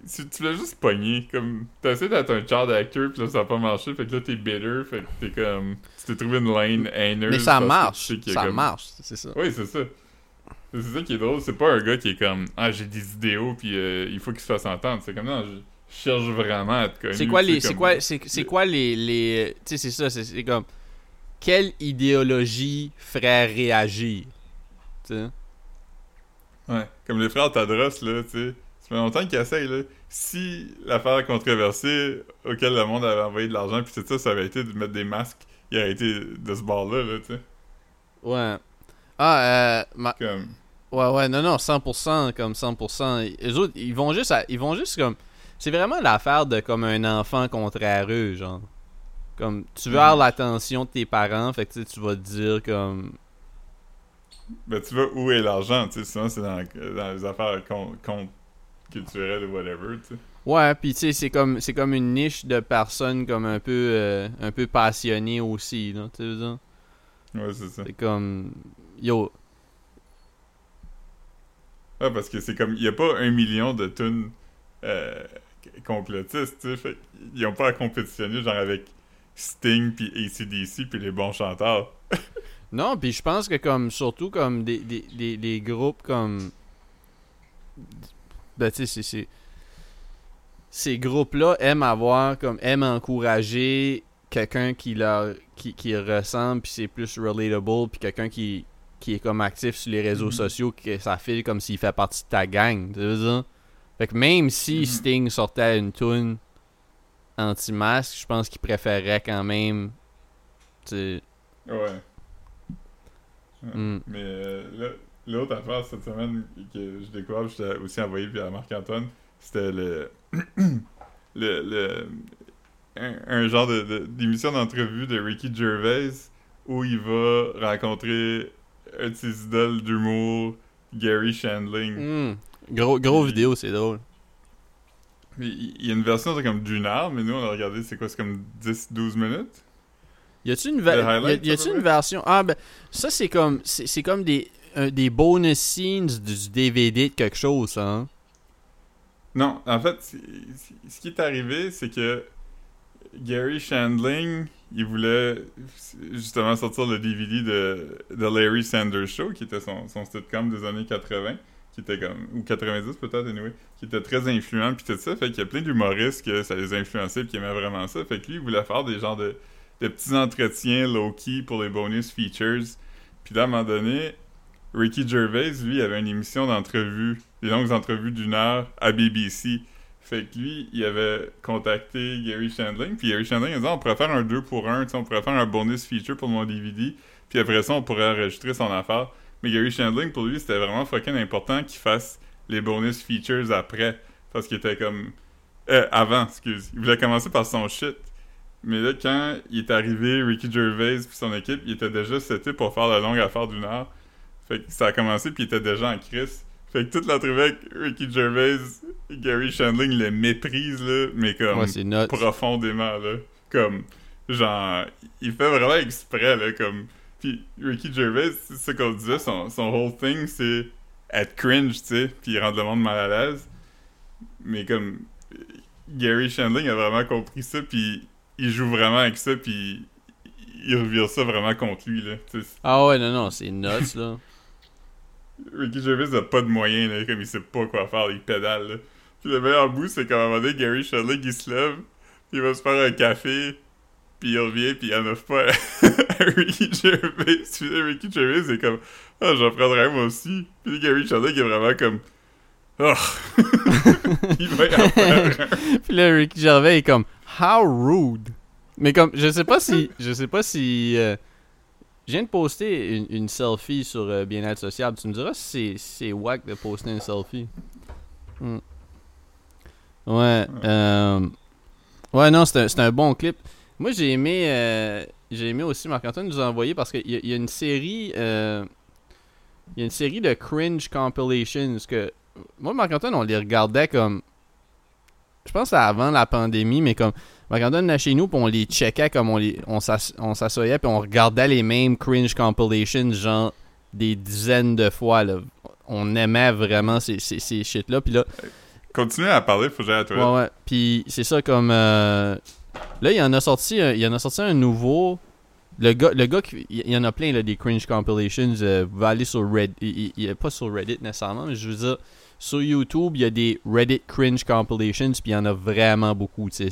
c'est- Tu l'as juste pogné, comme. T'as essayé d'être un child actor, pis là ça a pas marché, fait que là t'es bitter, fait que t'es comme. Tu t'es trouvé une lane haineuse. Mais ça marche, tu sais ça comme- marche, c'est ça. oui, c'est ça. C'est ça qui est drôle. C'est pas un gars qui est comme Ah, j'ai des idéaux, puis euh, il faut qu'il se fasse entendre. C'est comme non, cherche vraiment à être. C'est quoi les, c'est quoi, c'est, c'est quoi les, les, tu sais, c'est ça, c'est, c'est comme, quelle idéologie ferait réagir, tu sais? Ouais, comme les frères Tadros, là, tu sais. Ça fait longtemps qu'ils essayent, là. Si l'affaire controversée auquel le monde avait envoyé de l'argent, puis tout ça, ça avait été de mettre des masques, il aurait été de ce bord-là, là, tu sais. Ouais. Ah, euh, ma- Comme. ouais, ouais, non, non, 100%, comme 100%. Les autres, ils vont juste, à- ils vont juste comme, c'est vraiment l'affaire de comme un enfant contraire eux, genre. Comme, tu veux avoir l'attention de tes parents, fait que tu vas te dire comme, Ben, tu vois où est l'argent, tu sais. Souvent, c'est dans, dans les affaires con- con- culturelles ou whatever, tu sais. Ouais, puis tu sais, c'est comme c'est comme une niche de personnes comme un peu euh, un peu passionnées aussi, là, tu sais. Ouais, c'est ça. C'est comme yo, Ah, parce que c'est comme, il y a pas un million de tunes euh, complotistes, tu sais, fait ils ont pas à compétitionner, genre, avec Sting, puis ACDC, puis les bons chanteurs. (laughs) non, puis je pense que comme surtout comme des des, des, des groupes comme ben tu sais c'est ces groupes-là aiment avoir comme aiment encourager quelqu'un qui leur qui, qui ressemble puis c'est plus relatable puis quelqu'un qui qui est comme actif sur les réseaux Mhm. sociaux que ça file comme s'il fait partie de ta gang tu veux dire? Fait que même si Mhm. Sting sortait une tune anti-masque je pense qu'il préférerait quand même Ouais. hmm. Mais euh, l'autre affaire cette semaine que je découvre, je t'ai aussi envoyé à Marc-Antoine, c'était le, (clears throat) le, le un, un genre de, de- d'émission d'entrevue de Ricky Gervais où il va rencontrer un de ses idoles d'humour, Gary Shandling. Hmm. Gros, gros Puis- vidéo, c'est drôle. Il y a une version c'est comme d'une heure, mais nous on a regardé c'est quoi, c'est comme 10-12 minutes? Y a-tu une, va- y a- y une version? Ah, ben, ça, c'est comme, c'est, comme des, euh, des bonus scenes du DVD de quelque chose, ça, hein? Non, en fait, ce qui est arrivé, c'est que Gary Shandling, il voulait justement sortir le DVD de, de Larry Sanders Show, qui était son, son sitcom des années 80, qui était comme, ou 90 peut-être, anyway, qui était très influent, puis tout ça. Fait qu'il y a plein d'humoristes que ça les influençait, puis qui aimaient vraiment ça. Fait que lui, il voulait faire des genres de, de petits entretiens low-key pour les bonus features. Puis là, à un moment donné, Ricky Gervais, lui, il avait une émission d'entrevue, des longues entrevues d'une heure à BBC. Fait que lui, il avait contacté Gary Shandling, puis Gary Shandling a dit on pourrait faire un 2 pour 1, on pourrait faire un bonus feature pour mon DVD, puis après ça, on pourrait enregistrer son affaire. Mais Gary Shandling, pour lui, c'était vraiment fucking important qu'il fasse les bonus features après, parce qu'il était comme... Euh, avant, excuse. Il voulait commencer par son shit. Mais là, quand il est arrivé, Ricky Gervais puis son équipe, il était déjà seté pour faire la longue affaire d'une heure. Fait que ça a commencé, puis il était déjà en crise. Fait que toute l'entrevue avec Ricky Gervais, Gary Shandling le méprise, là, mais comme ouais, profondément, là. Comme, genre, il fait vraiment exprès, là, comme... Puis Ricky Gervais, c'est ça qu'on disait, son, son whole thing, c'est être cringe, tu sais, puis rendre le monde mal à l'aise. Mais comme, Gary Shandling a vraiment compris ça, puis il joue vraiment avec ça, puis il revire ça vraiment contre lui, là. tu sais. Ah ouais, non, non, c'est nuts, là. (laughs) Ricky Gervais a pas de moyens, là, comme il sait pas quoi faire, il pédale, là. Puis le meilleur bout, c'est qu'à un moment donné, Gary Shandling, il se lève, puis il va se faire un café, puis il revient, puis il en offre pas à Ricky Gervais. Là, Ricky Gervais, c'est comme, ah, j'en prendrais un, moi aussi. Puis Gary Shandling est vraiment comme, oh, (laughs) il va y en faire un. Puis là, Ricky Gervais est comme, how rude. Mais comme, je sais pas si, je sais pas si, euh, je viens de poster une, une selfie sur euh, Bien-être sociable. Tu me diras si c'est, wack de poster une selfie. Hmm. Ouais. euh, Ouais, non, c'est un, c'est un bon clip. Moi, j'ai aimé, euh, j'ai aimé aussi Marc-Antoine nous a envoyé parce qu'il y, y a une série, euh, il y a une série de cringe compilations que moi, Marc-Antoine, on les regardait comme, je pense que c'était avant la pandémie, mais comme Marc-Antoine venait chez nous, puis on les checkait comme on les, on s'ass- on s'assoyait, puis on regardait les mêmes cringe compilations, genre des dizaines de fois. Là. On aimait vraiment ces, ces, ces shit-là, puis là, Continuez à parler, faut que j'aille à toilette. Ouais, ouais. Puis c'est ça comme. euh, Là, il y en a sorti, un- il en a sorti un nouveau. Le gars, le gars qui- il y en a plein là, des cringe compilations. euh, vous aller sur Reddit. Il, il- pas sur Reddit nécessairement, mais je veux dire, sur YouTube, il y a des Reddit cringe compilations, puis il y en a vraiment beaucoup. c'est-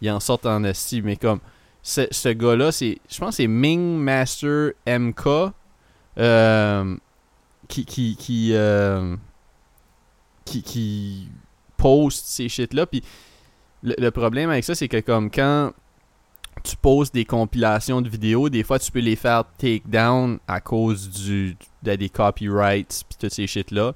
Il en sort en esti, mais comme. Ce, ce gars-là, c'est. Je pense que c'est Ming Master MK. euh, qui. qui, qui euh, qui, qui poste ces shit-là. Puis le, le problème avec ça, c'est que comme quand tu postes des compilations de vidéos, des fois tu peux les faire take down à cause du de- des copyrights puis toutes ces shit-là.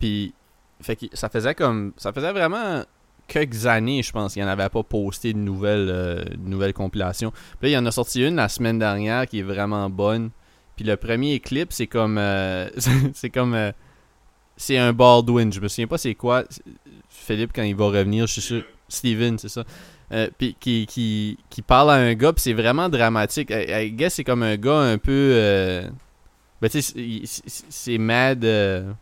Puis fait que ça faisait comme ça faisait vraiment quelques années, je pense, qu'il n'y en avait pas posté de nouvelles, euh, de nouvelles compilations. Puis là, il y en a sorti une la semaine dernière qui est vraiment bonne. Puis le premier clip, c'est comme euh, (laughs) c'est comme euh, c'est un Baldwin. Je me souviens pas c'est quoi. Philippe, quand il va revenir, je suis sûr. Steven, c'est ça. Euh, puis qui, qui, qui parle à un gars, puis c'est vraiment dramatique. I, I guess c'est comme un gars un peu. euh, ben, tu sais, c'est- mad. euh,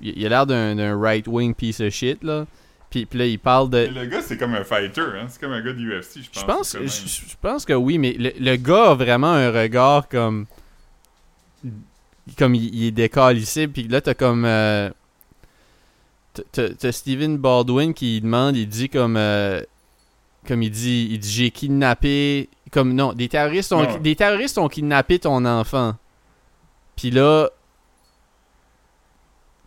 il a l'air d'un right-wing piece of shit, là. Puis, puis là, il parle de. Le gars, c'est comme un fighter, hein? C'est comme un gars de UFC, je pense. Je pense, même. je, je pense que oui, mais le, le gars a vraiment un regard comme. Comme il, il est décalissé, puis là, t'as comme. euh, t'as- Steven Baldwin qui demande, il dit comme. euh, comme il dit, il dit j'ai kidnappé. Comme non, des terroristes ont, Non. des terroristes ont kidnappé ton enfant. Puis là.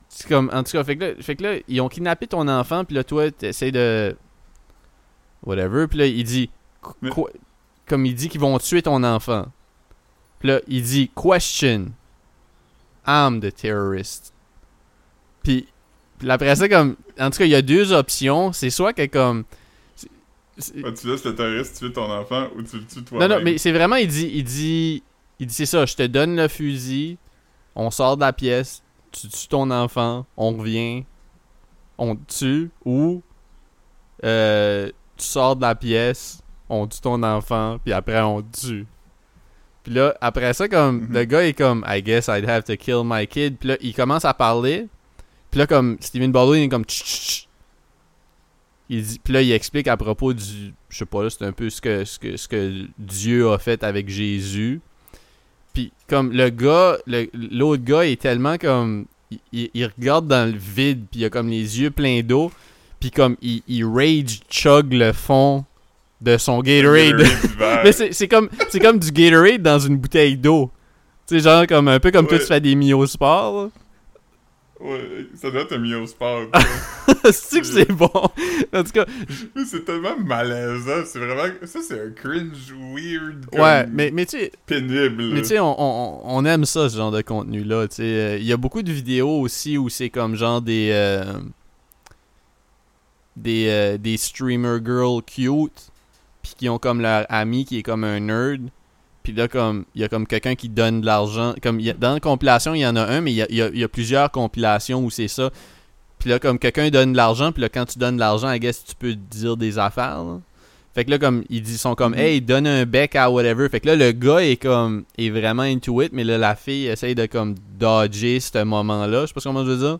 C'est comme. En tout cas, fait que, là, fait que là, ils ont kidnappé ton enfant, puis là, toi, t'essayes de. Whatever. Puis là, il dit. qu- Mais- quoi- comme il dit qu'ils vont tuer ton enfant. Puis là, il dit Question. I'm the terrorist. Puis, puis après ça, comme. En tout cas, il y a deux options. C'est soit que comme. tu laisses le terroriste tuer ton enfant ou tu le tues toi non, non, mais c'est vraiment, il dit, il dit, il dit, c'est ça, je te donne le fusil, on sort de la pièce, tu tues ton enfant, on revient, on te tue, ou euh, tu sors de la pièce, on tue ton enfant, puis après on te tue. Puis là, après ça, comme, Mhm. le gars est comme, I guess I'd have to kill my kid, puis là, il commence à parler, puis là, comme, Steven Baldwin est comme, Tch, tch, tch. Il dit, puis là, il explique à propos du. Je sais pas, là, c'est un peu ce que, ce, que, ce que Dieu a fait avec Jésus. Puis, comme le gars, le- l'autre gars est tellement comme. Il, il- regarde dans le vide, puis il a comme les yeux pleins d'eau, puis comme il, il rage chug le fond de son Gatorade. (laughs) Mais c'est c'est comme, c'est comme du Gatorade dans une bouteille d'eau. Tu sais, genre, comme, un peu comme toi, Ouais. tu fais des miosport. là. Ouais, ça doit être un milieu au sport. (laughs) C'est que c'est bon? En tout cas, Mais c'est tellement malaisant. C'est vraiment. Ça, c'est un cringe weird. Comme ouais, mais, mais tu sais, Pénible. Mais tu sais, on, on, on aime ça, ce genre de contenu-là. tu sais. Euh, Il y a beaucoup de vidéos aussi où c'est comme genre des. euh, des, euh, des streamer girls cute. Puis qui ont comme leur ami qui est comme un nerd. Puis là, comme, il y a comme quelqu'un qui donne de l'argent. Comme, il y a- dans la compilation, il y en a un, mais il y a, il y a- il y a plusieurs compilations où c'est ça. Puis là, comme quelqu'un donne de l'argent, puis là, quand tu donnes de l'argent, I guess tu peux dire des affaires. là. Fait que là, comme, ils disent, sont comme, Mhm. hey, donne un bec à whatever. Fait que là, le gars est comme, est vraiment into it, mais là, la fille essaye de comme dodger ce moment-là. Je sais pas comment je veux dire.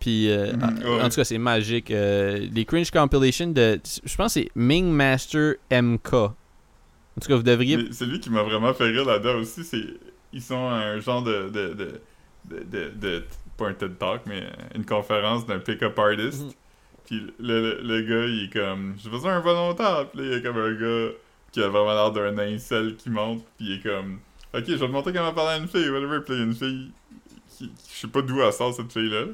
Puis, euh, Mhm, en, ouais. en tout cas, c'est magique. Euh, les cringe compilations de, je pense que c'est Ming Master MK. En tout cas, vous devriez. Mais celui qui m'a vraiment fait rire là-dedans aussi, c'est. Ils sont un genre de. de, de, de, de- de- pas un TED Talk, mais une conférence d'un pick-up artist. Mhm. Puis le, le, le gars, il est comme. J'ai besoin d'un volontaire. Puis là, il y a comme un gars qui a vraiment l'air d'un incel qui monte. Puis il est comme. Ok, je vais te montrer comment parler à une fille, whatever. Puis là, il y a une fille qui. Je sais pas d'où elle sort cette fille-là.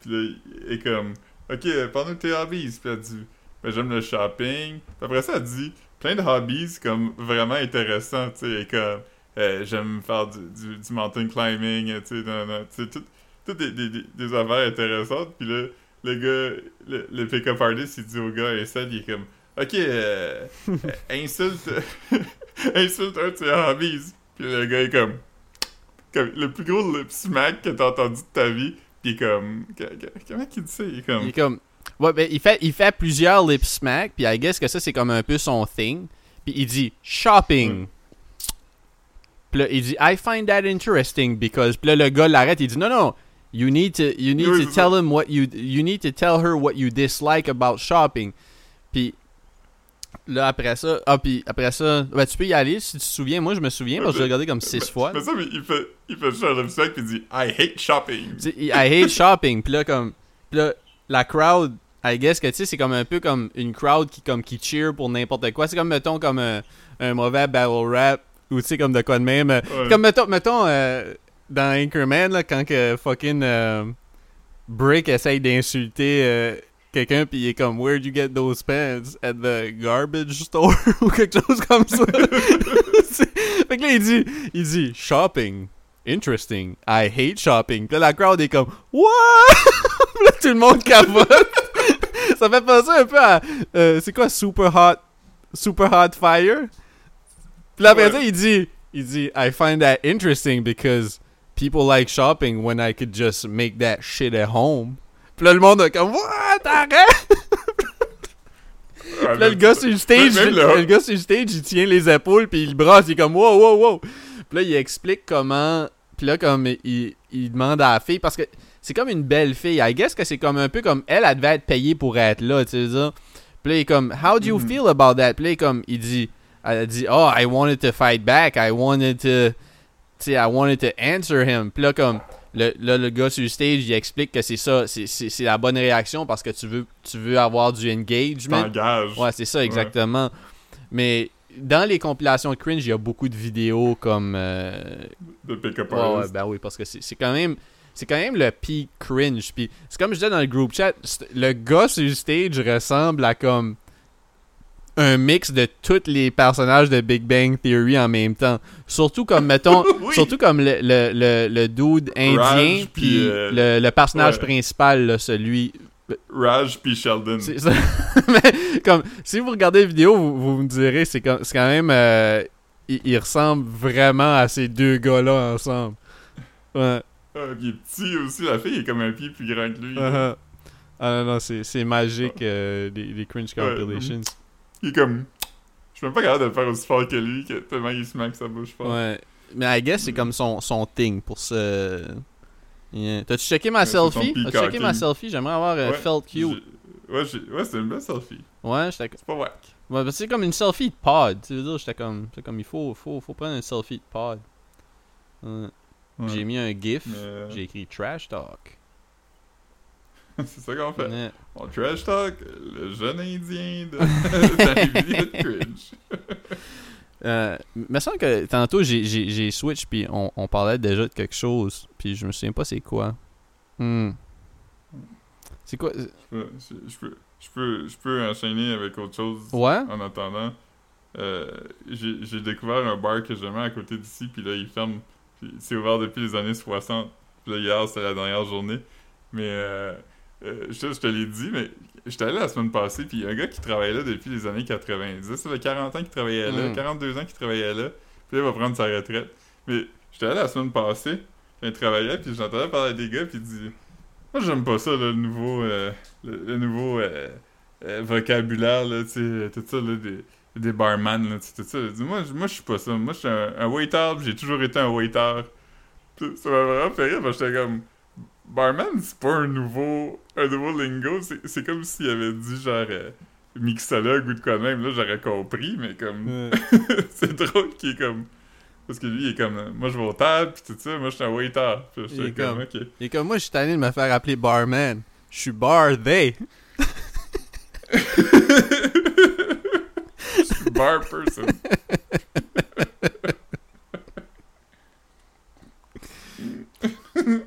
Puis là, il est comme. Ok, parle-nous de tes hobbies. Puis elle dit. Ben, j'aime le shopping. Puis après ça, elle dit plein de hobbies comme vraiment intéressants, tu sais, et comme euh, j'aime faire du, du, mountain climbing, tu sais, sais, tout, des, des, des, affaires intéressantes, puis là, le gars, le, le pick-up artist, il dit au gars, Insel, il est comme, ok, euh, euh, insulte, (laughs) insulte un de tes hobbies. Puis le gars est comme, le plus gros lip smack que t'as entendu de ta vie. Puis comme, comment qu'il dit ça? Il est Il est comme. Ouais, ben, il fait, il fait plusieurs lip smack, puis I guess que ça, c'est comme un peu son thing. Puis il dit shopping. Puis là, il dit I find that interesting because. Puis là, le gars l'arrête, il dit non, non. You need to, you need to tell him what you, you need to tell her what you dislike about shopping. Puis là, après ça, ah, puis après ça, ben, tu peux y aller si tu te souviens. Moi, je me souviens parce que j'ai regardé comme six fois. Mais ça, mais il fait, il fait juste un lip smack puis il dit, I hate shopping. I hate (laughs) shopping. Puis là, comme. Puis là, la crowd, I guess que tu sais, c'est comme un peu comme une crowd qui, comme, qui cheer pour n'importe quoi. C'est comme, mettons, comme un, un mauvais battle rap ou tu sais, comme de quoi de même. Euh, Ouais. Comme, mettons, mettons euh, dans Anchorman, là, quand que fucking euh, Brick essaye d'insulter euh, quelqu'un, puis il est comme, Where'd you get those pants? At the garbage store? (laughs) ou quelque chose comme ça. (laughs) Fait que là, il dit, il dit, Shopping. Interesting. I hate shopping. Puis là, la crowd est comme, What? (laughs) Là, tout le monde capote. Ça fait penser un peu à, euh, c'est quoi, Super Hot, Super Hot Fire? Puis là, après ça, il dit, il dit, I find that interesting because people like shopping when I could just make that shit at home. Puis là, le monde est comme, What? Arrête! Puis là, le gars sur le stage, Même le, gars sur le stage, il tient les épaules, puis il brasse, il est comme, wow, wow, wow. Puis là, il explique comment. Puis là, comme il, il demande à la fille, parce que c'est comme une belle fille. I guess que c'est comme un peu comme elle, elle devait être payée pour être là, tu sais ça. Puis là, il est comme, How do you Mhm. feel about that? Puis là, il est comme, il dit, elle dit, Oh, I wanted to fight back. I wanted to. Tu sais, I wanted to answer him. Puis là, comme, le, là, le gars sur le stage, il explique que c'est ça, c'est- la bonne réaction parce que tu veux, tu veux avoir du engagement. T'engages. Ouais, c'est ça, exactement. Mais dans les compilations cringe, il y a beaucoup de vidéos comme. euh, De pick-up ouais, ouais, artist. ben oui, parce que c'est quand même. C'est quand même le peak cringe. Puis c'est comme je disais dans le group chat, le gars sur le stage ressemble à comme un mix de tous les personnages de Big Bang Theory en même temps. Surtout comme, (laughs) mettons, Oui. surtout comme le, le, le, le dude indien, puis euh, le, le personnage ouais. principal, là, celui, Raj puis Sheldon. c'est ça. (laughs) Mais comme si vous regardez la vidéo, vous, vous me direz c'est quand, c'est quand même euh, il, il ressemble vraiment à ces deux gars-là ensemble. Ouais. Ah, puis il est petit aussi. La fille est comme un pied plus grand que lui. Uh-huh. Ah non non, c'est, magique euh, les, les cringe compilations. Il est comme... Je suis même pas capable de le faire aussi fort que lui, que tellement il se manque sa bouche fort. Ouais. Mais I guess c'est comme son, son thing pour ce Yeah. T'as-tu checké ma Ouais, selfie? T'as-tu peacocking. checké ma selfie? J'aimerais avoir euh, Ouais, felt cute. Ouais, c'est une belle selfie. Ouais, j'étais C'est pas whack. Ouais, ben, c'est comme une selfie de pod. Tu veux dire, j'étais comme. C'est comme il faut, faut, faut prendre une selfie de pod. Ouais. Ouais. J'ai mis un gif. Mais, euh, J'ai écrit trash talk. (laughs) c'est ça qu'on fait. On trash talk, le jeune indien de... les (laughs) vidéos de cringe. (laughs) Euh, me semble que tantôt j'ai, switch puis on, on parlait déjà de quelque chose puis je me souviens pas c'est quoi. Hmm. C'est quoi? Je peux, je, peux, je, peux, je peux enchaîner avec autre chose Ouais. en attendant. Euh, j'ai j'ai découvert un bar que j'aimais à côté d'ici, puis là, il ferme. Puis C'est ouvert depuis les années 60. Puis là, hier, c'était la dernière journée. Mais euh, euh, je, te- je te l'ai dit, mais j'étais allé la semaine passée, puis un gars qui travaillait là depuis les années 90. Ça fait 40 ans qu'il travaillait là, Mm. 42 ans qu'il travaillait là. Puis là, il va prendre sa retraite. Mais j'étais allé la semaine passée, il travaillait, puis j'entendais parler des gars, puis il dit Moi, j'aime pas ça, là, le nouveau, euh, le, le nouveau euh, euh, vocabulaire, là, tu sais, tout ça, là, des, des barman, là, tu sais, tout ça. Il moi, je- moi, je suis pas ça. Moi, je suis un, un waiter, j'ai toujours été un waiter. Ça m'a vraiment fait rire, parce que j'étais comme Barman, c'est pas un nouveau, un nouveau lingo, c'est comme s'il avait dit genre euh, mixologue ou de quoi même, là j'aurais compris, mais comme (laughs) c'est drôle qu'il est comme. Parce que lui il est comme euh, moi je vais au table pis tout ça, moi je suis un waiter. Puis Il est comme, ok. Et comme moi je suis tanné de me faire appeler barman. Je suis bar they. (laughs) Bar person. (laughs)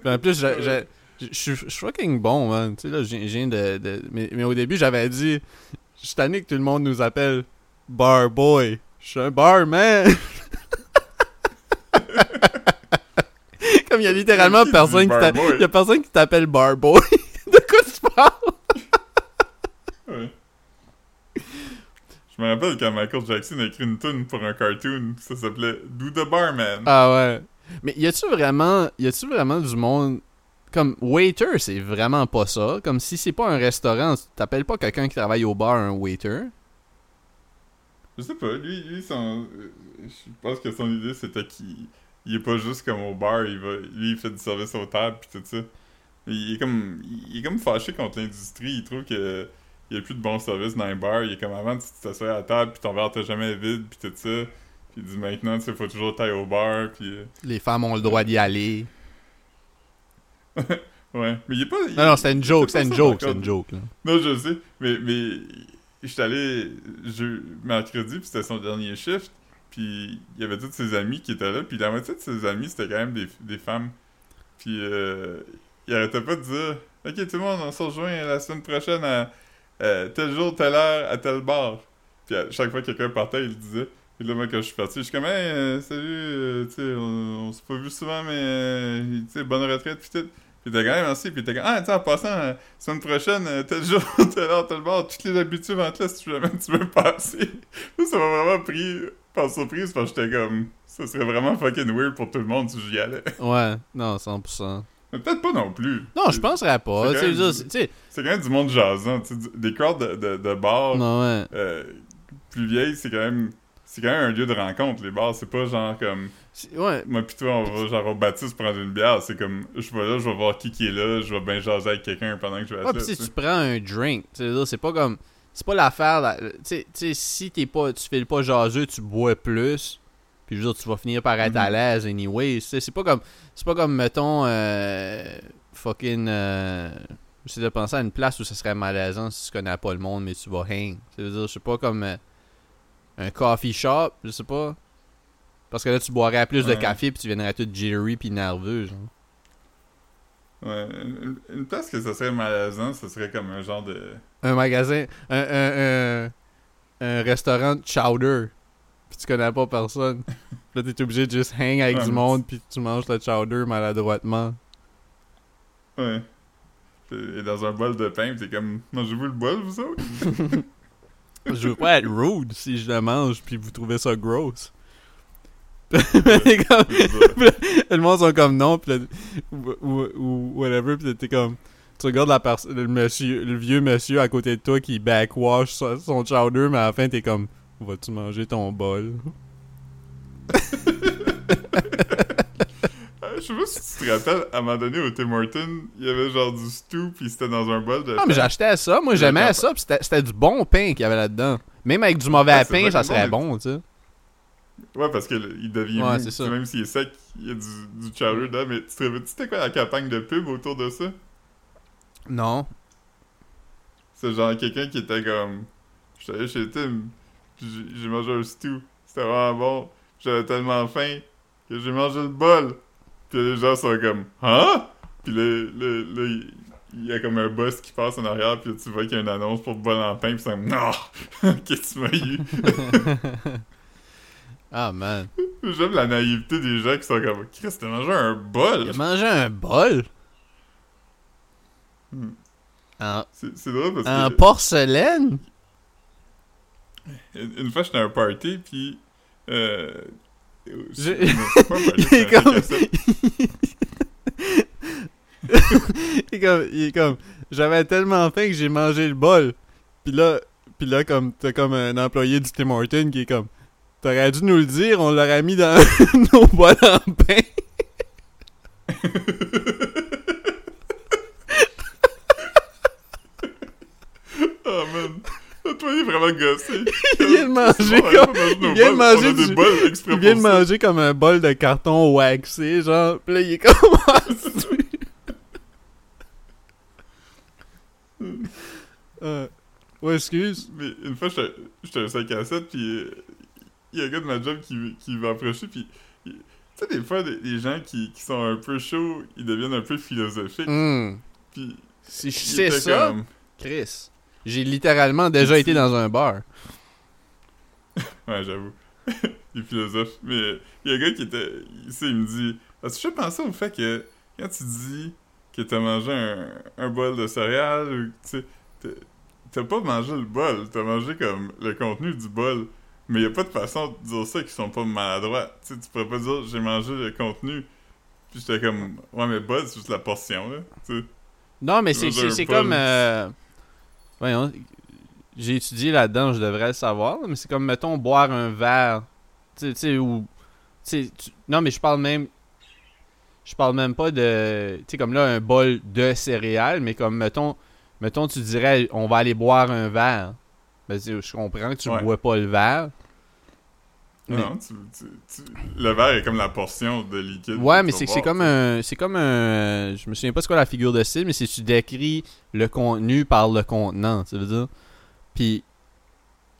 En plus, je suis fucking bon, man. Tu sais, là, j'ai je viens de. de- mais, mais au début, j'avais dit. Je suis tanné que tout le monde nous appelle bar boy. Je suis un barman. (laughs) Comme il y a littéralement Qui personne qui y a personne qui t'appelle bar boy. (laughs) de quoi tu parles? Ouais. Je me rappelle quand Michael Jackson a écrit une tune pour un cartoon, ça s'appelait Do the Barman. Ah ouais. Mais y a-tu vraiment, y a-tu vraiment du monde comme waiter, c'est vraiment pas ça? Comme si c'est pas un restaurant, t'appelles pas quelqu'un qui travaille au bar un waiter? Je sais pas, lui, lui son, euh, je pense que son idée c'était qu'il il est pas juste comme au bar, il va, lui il fait du service aux tables pis tout ça. Il est comme, il est comme fâché contre l'industrie, il trouve que il y a plus de bons services dans les bars, il est comme avant tu t'assois à la table pis ton verre t'es jamais vide pis tout ça. Puis il dit maintenant tu sais faut toujours tailler au bar pis... euh, Les femmes ont le droit d'y aller. (laughs) ouais, mais il est pas... il- Non, non, c'était une joke, c'est une joke, c'était une joke, là. Non, je sais, mais, mais j'étais allé je, mercredi, puis c'était son dernier shift, puis il y avait tous ses amis qui étaient là, puis la moitié de ses amis, c'était quand même des, des femmes. Puis euh, il arrêtait pas de dire « Ok, tout le monde, on se rejoint la semaine prochaine à euh, tel jour, telle heure, à tel bar. » Puis à chaque fois que quelqu'un partait, il le disait. Puis là, moi, quand je suis parti, je suis comme « Hey, euh, salut, euh, tu sais, on, on s'est pas vu souvent, mais tu sais, bonne retraite, puis tout. » Puis t'es quand même merci, puis t'es comme « Ah, tu en passant, semaine prochaine, tel jour, (laughs) telle heure, tel bar, toutes les habitudes en classe, si jamais tu veux passer. (laughs) Ça m'a vraiment pris par surprise, parce que j'étais comme, ça serait vraiment fucking weird pour tout le monde si j'y allais. Ouais, non, 100%. Mais peut-être pas non plus. Non, je penserais pas. c'est quand même du- quand même monde jasant, des crowds de, de, de bars non, ouais. euh, plus vieilles, c'est quand même. C'est quand même un lieu de rencontre, les bars. C'est pas genre comme. Ouais, Moi pis toi, on va genre au Baptiste prendre une bière. C'est comme. Je vais là, je vais voir qui qui est là, je vais bien jaser avec quelqu'un pendant que je vais être Ouais, pis si tu prends un drink, c'est pas comme. C'est pas l'affaire. Tu sais- si t'es pas. Tu fais pas jaseux, tu bois plus. Puis je veux dire, tu vas finir par être à Mhm. l'aise anyway. C'est pas comme. C'est pas comme, mettons. Euh, fucking. Euh, J'essaie de penser à une place où ça serait malaisant si tu connais pas le monde, mais tu vas hang. Tu veux dire, je sais pas comme. euh, un coffee shop, je sais pas. Parce que là, tu boirais plus de café, puis tu viendrais tout jittery puis nerveux, genre. Ouais. Une, une place que ça serait malaisant, ce serait comme un genre de. un magasin, un, un, un, un restaurant de chowder, puis tu connais pas personne. Là, t'es obligé de juste hang avec Ouais, du monde, puis tu manges le chowder maladroitement. Ouais. Et dans un bol de pain, pis t'es comme. Mangez-vous le bol, vous autres? (laughs) Je veux pas être rude si je le mange, puis vous trouvez ça gross. (laughs) (laughs) Comme- le monde sont comme non, puis ou, ou, ou whatever, puis t'es comme. Tu regardes la le, monsieur, le vieux monsieur à côté de toi qui backwash son, son chowder, mais à la fin, t'es comme. Vas-tu manger ton bol? (laughs) Euh, Je sais pas si tu te rappelles, à un moment donné, au Tim Hortons, il y avait genre du stew, pis c'était dans un bol de Ah, mais j'achetais ça. Moi, j'aimais ça. pis C'était du bon pain qu'il y avait là-dedans. Même avec du mauvais pain, ça serait bon, tu sais. Ouais, parce qu'il devient Ouais, mou. c'est ça. Même s'il est sec, il y a du, du chowder dedans. Mais tu te rappelles, c'était quoi la campagne de pub autour de ça? Non. C'est genre quelqu'un qui était comme... J'étais allé chez Tim, j'ai- mangé un stew. C'était vraiment bon. J'avais tellement faim que j'ai mangé le bol. Puis les gens sont comme « Hein? » Puis là, là, là, il- y a comme un boss qui passe en arrière, puis tu vois qu'il y a une annonce pour le bol en pain, puis c'est comme « Non! (laughs) Qu'est-ce que tu m'as eu? (laughs) Ah, man. » J'aime la naïveté des gens qui sont comme « Chris, t'as mangé un bol? A mangé un bol? Hmm. en, C'est drôle parce en que porcelaine? Une, fois, j'étais à un party, puis... Euh, Je- non, pas un party, (laughs) Il est comme- (laughs) il est comme, il est comme, j'avais tellement faim que j'ai mangé le bol. Puis là, puis là, comme, t'as comme un employé du Tim Hortons qui est comme, t'aurais dû nous le dire, on l'aurait mis dans (laughs) nos bols en pain. Oh man. Toi, il est vraiment gossé. (laughs) Il vient de manger comme- il vient de manger du- Il vient manger comme un bol de carton waxé, genre. Pis là, il est comme. (laughs) euh, (laughs) ouais, excuse. Mais une fois, j'étais un 5 à 7, puis euh, il y a un gars de ma job qui, qui m'a approché, puis... Tu sais, des fois, des, des gens qui, qui sont un peu chauds, ils deviennent un peu philosophiques, Hmm. puis... Si je sais ça, comme- Chris. J'ai littéralement déjà été dans un bar. (laughs) Ouais, j'avoue. (laughs) il est philosophe. Mais il y a un gars qui était. Il, il me dit. As-tu déjà pensé au fait que quand tu dis que t'as mangé un, un bol de céréales ou tu sais. t'es- t'as pas mangé le bol, t'as mangé comme le contenu du bol. Mais y a pas de façon de dire ça qui sont pas maladroits. Tu sais, tu pourrais pas dire j'ai mangé le contenu. Puis j'étais comme, ouais, mais bol, c'est juste la portion, là. Non, mais c'est comme. euh, Voyons. J'ai étudié là-dedans, je devrais le savoir, mais c'est comme, mettons, boire un verre. Tu sais- ou. tu- Non, mais je parle même. Je parle même pas de. Tu sais, comme là, un bol de céréales, mais comme, mettons. Mettons, tu dirais, on va aller boire un verre. Ben, je comprends que tu Ouais. bois pas le verre. Mais- Non, tu, tu- tu- le verre est comme la portion de liquide. Ouais, mais c'est comme un. C'est comme un. Je me souviens pas c'est quoi la figure de style, mais c'est tu décris le contenu par le contenant, tu veux dire. Puis.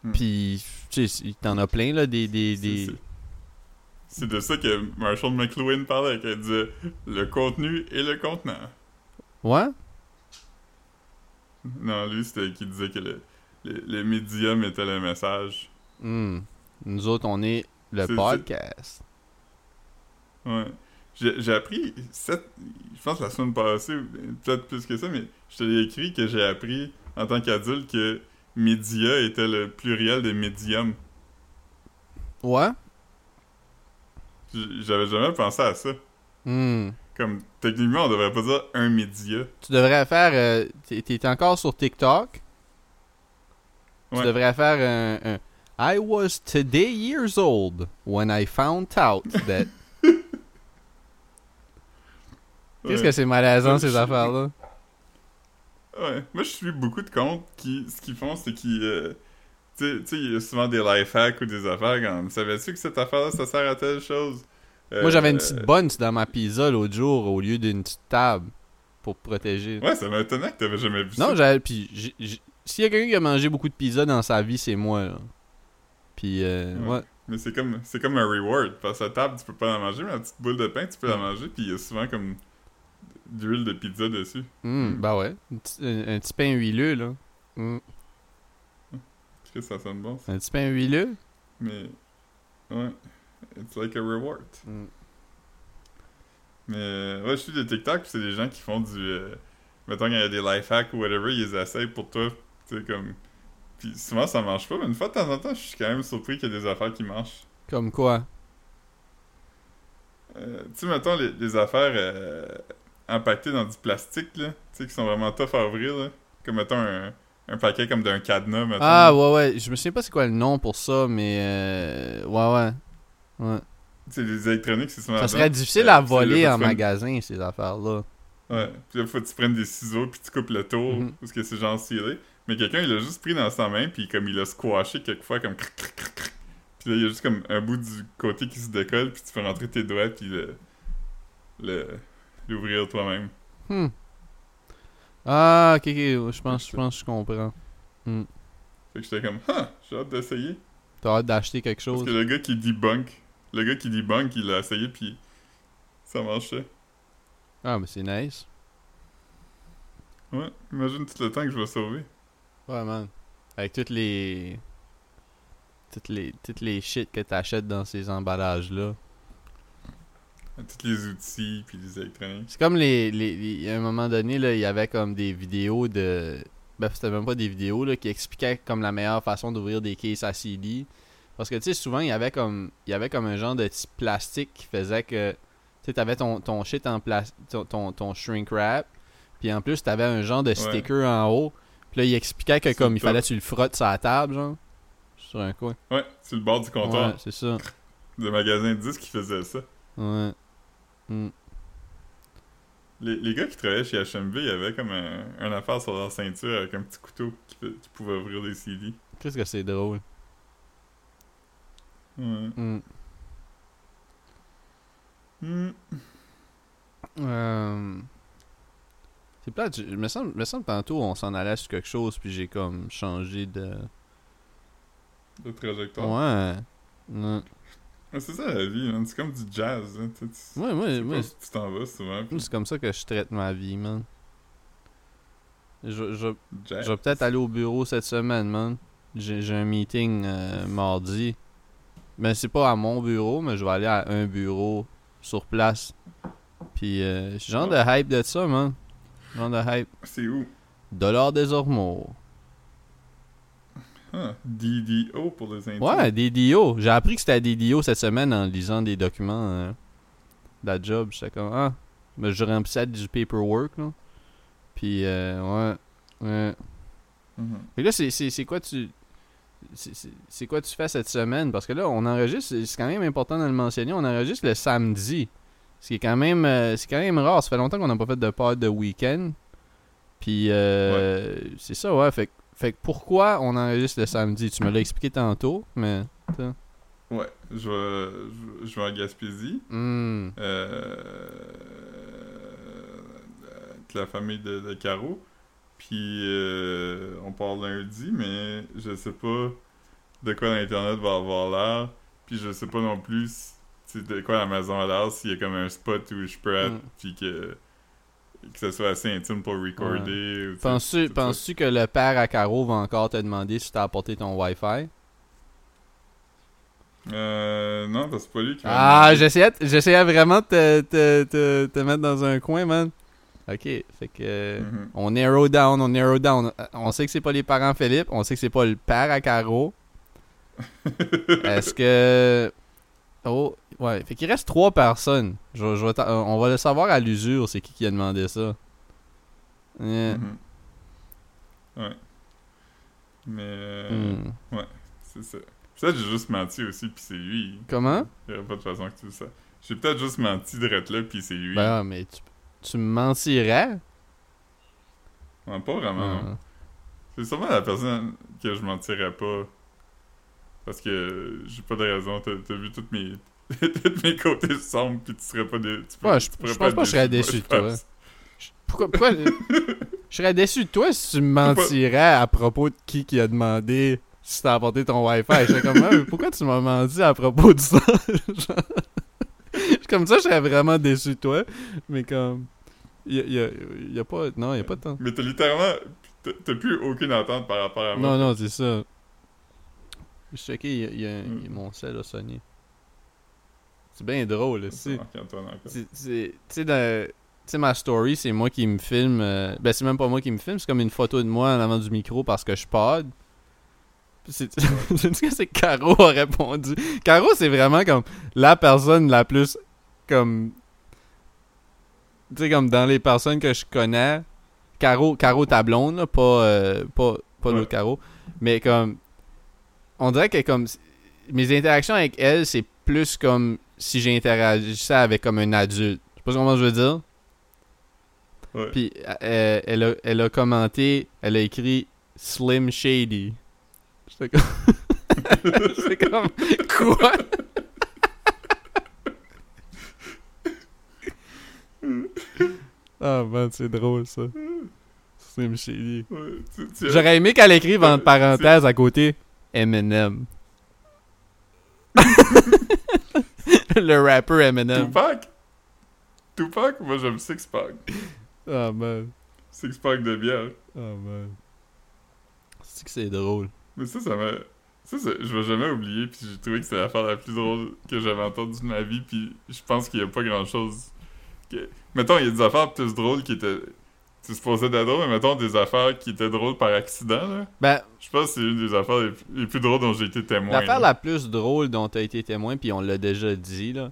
Hmm. Puis. Tu sais, t'en as plein, là, des. des, C'est- des... c'est- de ça que Marshall McLuhan parlait, qu'il disait le contenu et le contenant. Ouais? Non, lui, c'était qui disait que le, le, le médium était le message. Hmm. Nous autres, on est le podcast. Ouais. J'ai appris, sept, je pense la semaine passée, peut-être plus que ça, mais je te l'ai écrit que j'ai appris en tant qu'adulte que média était le pluriel de médium. Ouais? J'avais jamais pensé à ça. Hmm. Comme, techniquement, on devrait pas dire un média. Tu devrais faire. euh, t'es- encore sur TikTok? Tu Ouais. devrais faire un, un I was today years old when I found out (laughs) that. Qu'est-ce Ouais. que c'est malaisant, ces affaires-là? Ouais, moi je suis beaucoup de comptes qui, ce qu'ils font, c'est qu'ils, euh, tu sais- il y a souvent des life hacks ou des affaires comme, savais-tu que cette affaire-là, ça sert à telle chose? Euh, Moi, j'avais une petite bunch dans ma pizza l'autre jour au lieu d'une petite table pour protéger. Ouais, ça m'étonnait que t'avais jamais vu non, ça. j'avais. Puis, s'il y a quelqu'un qui a mangé beaucoup de pizza dans sa vie, c'est moi, là. Puis, euh, Ouais. ouais. Mais c'est comme, c'est comme un reward, parce que la table, tu peux pas la manger, mais la petite boule de pain, tu peux la Mm. manger, puis il y a souvent comme d'huile de pizza dessus. Hmm, Mm. bah ouais. Un petit, un- un petit pain huileux, là. Est-ce que ça sonne bon, ça? Un petit pain huileux? Mais, ouais, it's like a reward. Mais euh, ouais, je suis des TikTok, puis c'est des gens qui font du. euh, mettons qu'il y a des life hacks ou whatever, ils les essayent pour toi. Tu sais, comme. Puis souvent ça marche pas, mais une fois de temps en temps, je suis quand même surpris qu'il y a des affaires qui marchent. Comme quoi? Euh, tu sais, mettons les, les affaires euh, empaquetées dans du plastique, là. Tu sais, qui sont vraiment tough à ouvrir, là. Comme mettons un, un paquet comme d'un cadenas, mettons. Ah, ouais, ouais. Je me souviens pas c'est quoi le nom pour ça, mais. Euh... Ouais, ouais. Ouais. Tu sais, les électroniques, c'est souvent. Ça serait difficile Euh, à là, voler en magasin, ces affaires-là. Ouais. Puis là, faut que tu prennes des ciseaux, puis tu coupes le tour, Mhm. parce que c'est genre scellé. Mais quelqu'un, il l'a juste pris dans sa main, puis comme il l'a squashé quelquefois, comme cric, cric, cric, cric. Puis là, il y a juste comme un bout du côté qui se décolle, puis tu peux rentrer tes doigts, puis le. le. l'ouvrir toi-même. Hmm. Ah, ok, ok. Je pense, je pense que je comprends. Fait que j'étais comme, ah, j'ai hâte d'essayer. T'as hâte d'acheter quelque Parce chose? que le gars qui debunk, le gars qui debunk, il l'a essayé, puis ça marchait. Ah, mais c'est nice. Ouais, imagine tout le temps que je vais sauver. Ouais, man. Avec toutes les. Toutes les, toutes les shit que t'achètes dans ces emballages-là. Tous les outils, puis les électroniques. C'est comme les, les, les- À un moment donné, là, il y avait comme des vidéos de. Ben, c'était même pas des vidéos, là, qui expliquaient comme la meilleure façon d'ouvrir des cases à CD. Parce que, tu sais, souvent, il y avait comme. Il y avait comme un genre de petit plastique qui faisait que. Tu sais, t'avais ton, ton shit en plastique. Ton, ton, ton shrink wrap. Puis en plus, t'avais un genre de sticker en haut. Puis là, il expliquait que comme le il fallait que tu le frottes sur la table, genre. Sur un coin. Ouais, sur le bord du comptoir. Ouais, c'est ça. de magasin de disques qui faisait ça. Ouais. Hmm. Les, les gars qui travaillaient chez HMV, il y avait comme un, un affaire sur leur ceinture avec un petit couteau qui, pouvait ouvrir des CD. Qu'est-ce que c'est drôle? Ouais. Hmm. Hmm. Euh, C'est plate, je- me semble, me semble tantôt on s'en allait sur quelque chose puis j'ai comme changé de. De trajectoire. Ouais. Ouais, Ouais, c'est ça la vie, man. C'est comme du jazz. Hein. Tu, tu- ouais, moi, tu t'en vas souvent. puis c'est comme ça que je traite ma vie, man. Je, je, jazz. je vais peut-être aller au bureau cette semaine, man. J'ai un meeting euh, mardi. Mais c'est pas à mon bureau, mais je vais aller à un bureau sur place. Puis, euh, genre de hype de ça, man. Hype. C'est où? Dollar des Ormeaux. Huh. DDO pour les intimes. Ouais, DDO. J'ai appris que c'était DDO cette semaine en lisant des documents euh, de la job. J'étais comme, ah, mais je remplissais du paperwork, là. Puis, euh, ouais, ouais. Fait que là, c'est- quoi tu. c'est- quoi tu fais cette semaine? Parce que là, on enregistre, c'est c'est quand même important de le mentionner, on enregistre le samedi. Ce qui est quand même, euh, c'est quand même rare. Ça fait longtemps qu'on n'a pas fait de pod de week-end. Puis, euh, c'est ça, ouais. Fait, que- fait pourquoi on enregistre le samedi? Tu me l'as expliqué tantôt, mais. Ouais, je vais, je, je vais en Gaspésie. Hmm. Euh, avec la famille de, de Caro. Puis euh, on part lundi, mais je sais pas de quoi l'internet va avoir l'air. Puis je sais pas non plus sais, de quoi la maison a l'air, s'il y a comme un spot où je peux être, Mm. puis que, que ce soit assez intime pour recorder. ou, tu sais, Penses-tu que le père à Caro va encore te demander si t'as apporté ton Wi-Fi? Euh, non, parce que c'est pas lui qui m'a Ah, j'essayais, j'essayais vraiment de te, te, te, te mettre dans un coin, man. Ok, fait que. Mhm. On narrow down, on narrow down. On sait que c'est pas les parents Philippe, on sait que c'est pas le père à Caro. (laughs) Est-ce que. Oh, ouais. Fait qu'il reste trois personnes. Je, je vais t'en- on va le savoir à l'usure, c'est qui qui a demandé ça. Yeah. Mhm. Ouais. Mais euh, Hmm. c'est ça. Peut-être que j'ai juste menti aussi, puis c'est lui. Comment? Il y aurait pas de façon que tu le sais. J'ai peut-être juste menti de là, puis c'est lui. Ben, mais tu, tu me mentirais? Ouais, pas vraiment. Ah. C'est sûrement la personne que je mentirais pas. Parce que j'ai pas de raison. T'as t'as vu toutes mes... (laughs) tous mes côtés sombres, puis tu serais pas dé... tu Ouais, tu je- pense pas que je serais déçu de toi. Pourquoi, pourquoi je serais déçu de toi si tu me mentirais à propos de qui qui a demandé si t'as apporté ton Wi-Fi. Je serais comme, Ah, pourquoi tu m'as menti à propos de ça? (laughs) Comme ça, je serais vraiment déçu de toi. Mais comme, y a, y a, y a pas, non, y a pas de temps. Mais t'as littéralement... t'as- plus aucune attente par rapport à moi. Non, non, c'est ça. Je checké, y a, y a- Mm. y a mon sel a sonné. C'est bien drôle, C'est aussi. Tu sais, dans- tu sais, ma story, c'est moi qui me filme. euh, Ben, c'est même pas moi qui me filme, c'est comme une photo de moi en avant du micro parce que je pod. (laughs) C'est- que c'est Caro a répondu. Caro, c'est vraiment comme la personne la plus. Comme. Tu sais, comme dans les personnes que je connais. Caro, Caro ta blonde, là, pas, euh, pas, pas Ouais. l'autre Caro. Mais comme. On dirait que comme. Mes interactions avec elle, c'est plus comme si j'interagissais avec comme un adulte. Je sais pas comment je veux dire? Ouais. Puis euh, elle, a, elle a commenté, elle a écrit Slim Shady. J'étais comme. (laughs) J'étais comme. Quoi? Ah man, c'est drôle ça. Slim Shady. Ouais, J'aurais aimé qu'elle écrive entre parenthèses à côté Eminem. (laughs) Le rapper Eminem. Tupac? Tupac? Moi, j'aime Six Pack. Ah man. Six Pack de bière. Ah man. C'est que c'est drôle. Mais ça, ça m'a... Ça, ça- je vais jamais oublier, puis j'ai trouvé que c'est l'affaire la plus drôle que j'avais entendue de ma vie, puis je pense qu'il y a pas grand-chose... Que... Mettons, il y a des affaires plus drôles qui étaient... Tu supposais d'être drôle, mais mettons des affaires qui étaient drôles par accident, là. Ben, Je pense que c'est une des affaires les, les plus drôles dont j'ai été témoin. L'affaire la plus drôle dont tu as été témoin, puis on l'a déjà dit, là,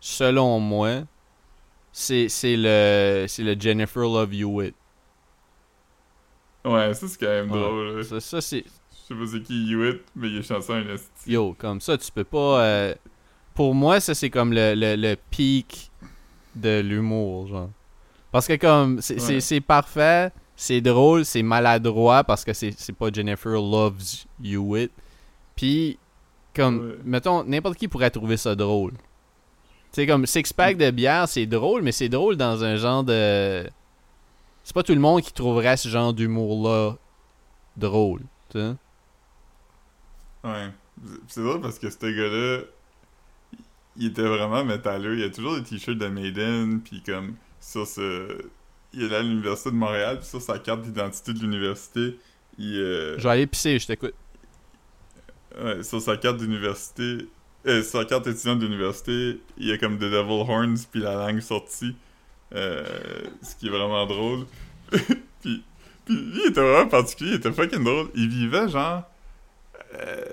selon moi, c'est c'est le, c'est le Jennifer Love Hewitt. Ouais, ça, c'est quand même Ouais. drôle, là. Ça, ça c'est. Je sais pas c'est qui Hewitt, mais il est chanson un esti. Yo, comme ça, tu peux pas. euh, Pour moi, ça, c'est comme le, le, le pic de l'humour, genre. Parce que, comme, c'est c'est- Ouais. c'est parfait, c'est drôle, c'est maladroit parce que c'est c'est pas Jennifer Loves Hewitt. Puis, comme, Ouais. mettons, n'importe qui pourrait trouver ça drôle. Sais, comme Six Pack de bière, c'est drôle, mais c'est drôle dans un genre de. C'est pas tout le monde qui trouverait ce genre d'humour-là drôle. Tu sais? Ouais. C'est drôle parce que ce gars-là, il était vraiment métalleux. Il a toujours des t-shirts de Maiden, puis comme sur ce... Il est allé à l'Université de Montréal, puis sur sa carte d'identité de l'université, il... euh, Je vais aller pisser, je t'écoute. ouais, sur sa carte d'université... Euh, sur sa carte étudiante d'université, il y a comme des devil horns, puis la langue sortie. Euh, ce qui est vraiment drôle. (laughs) puis, puis lui, il était vraiment particulier, il était fucking drôle. Il vivait genre euh,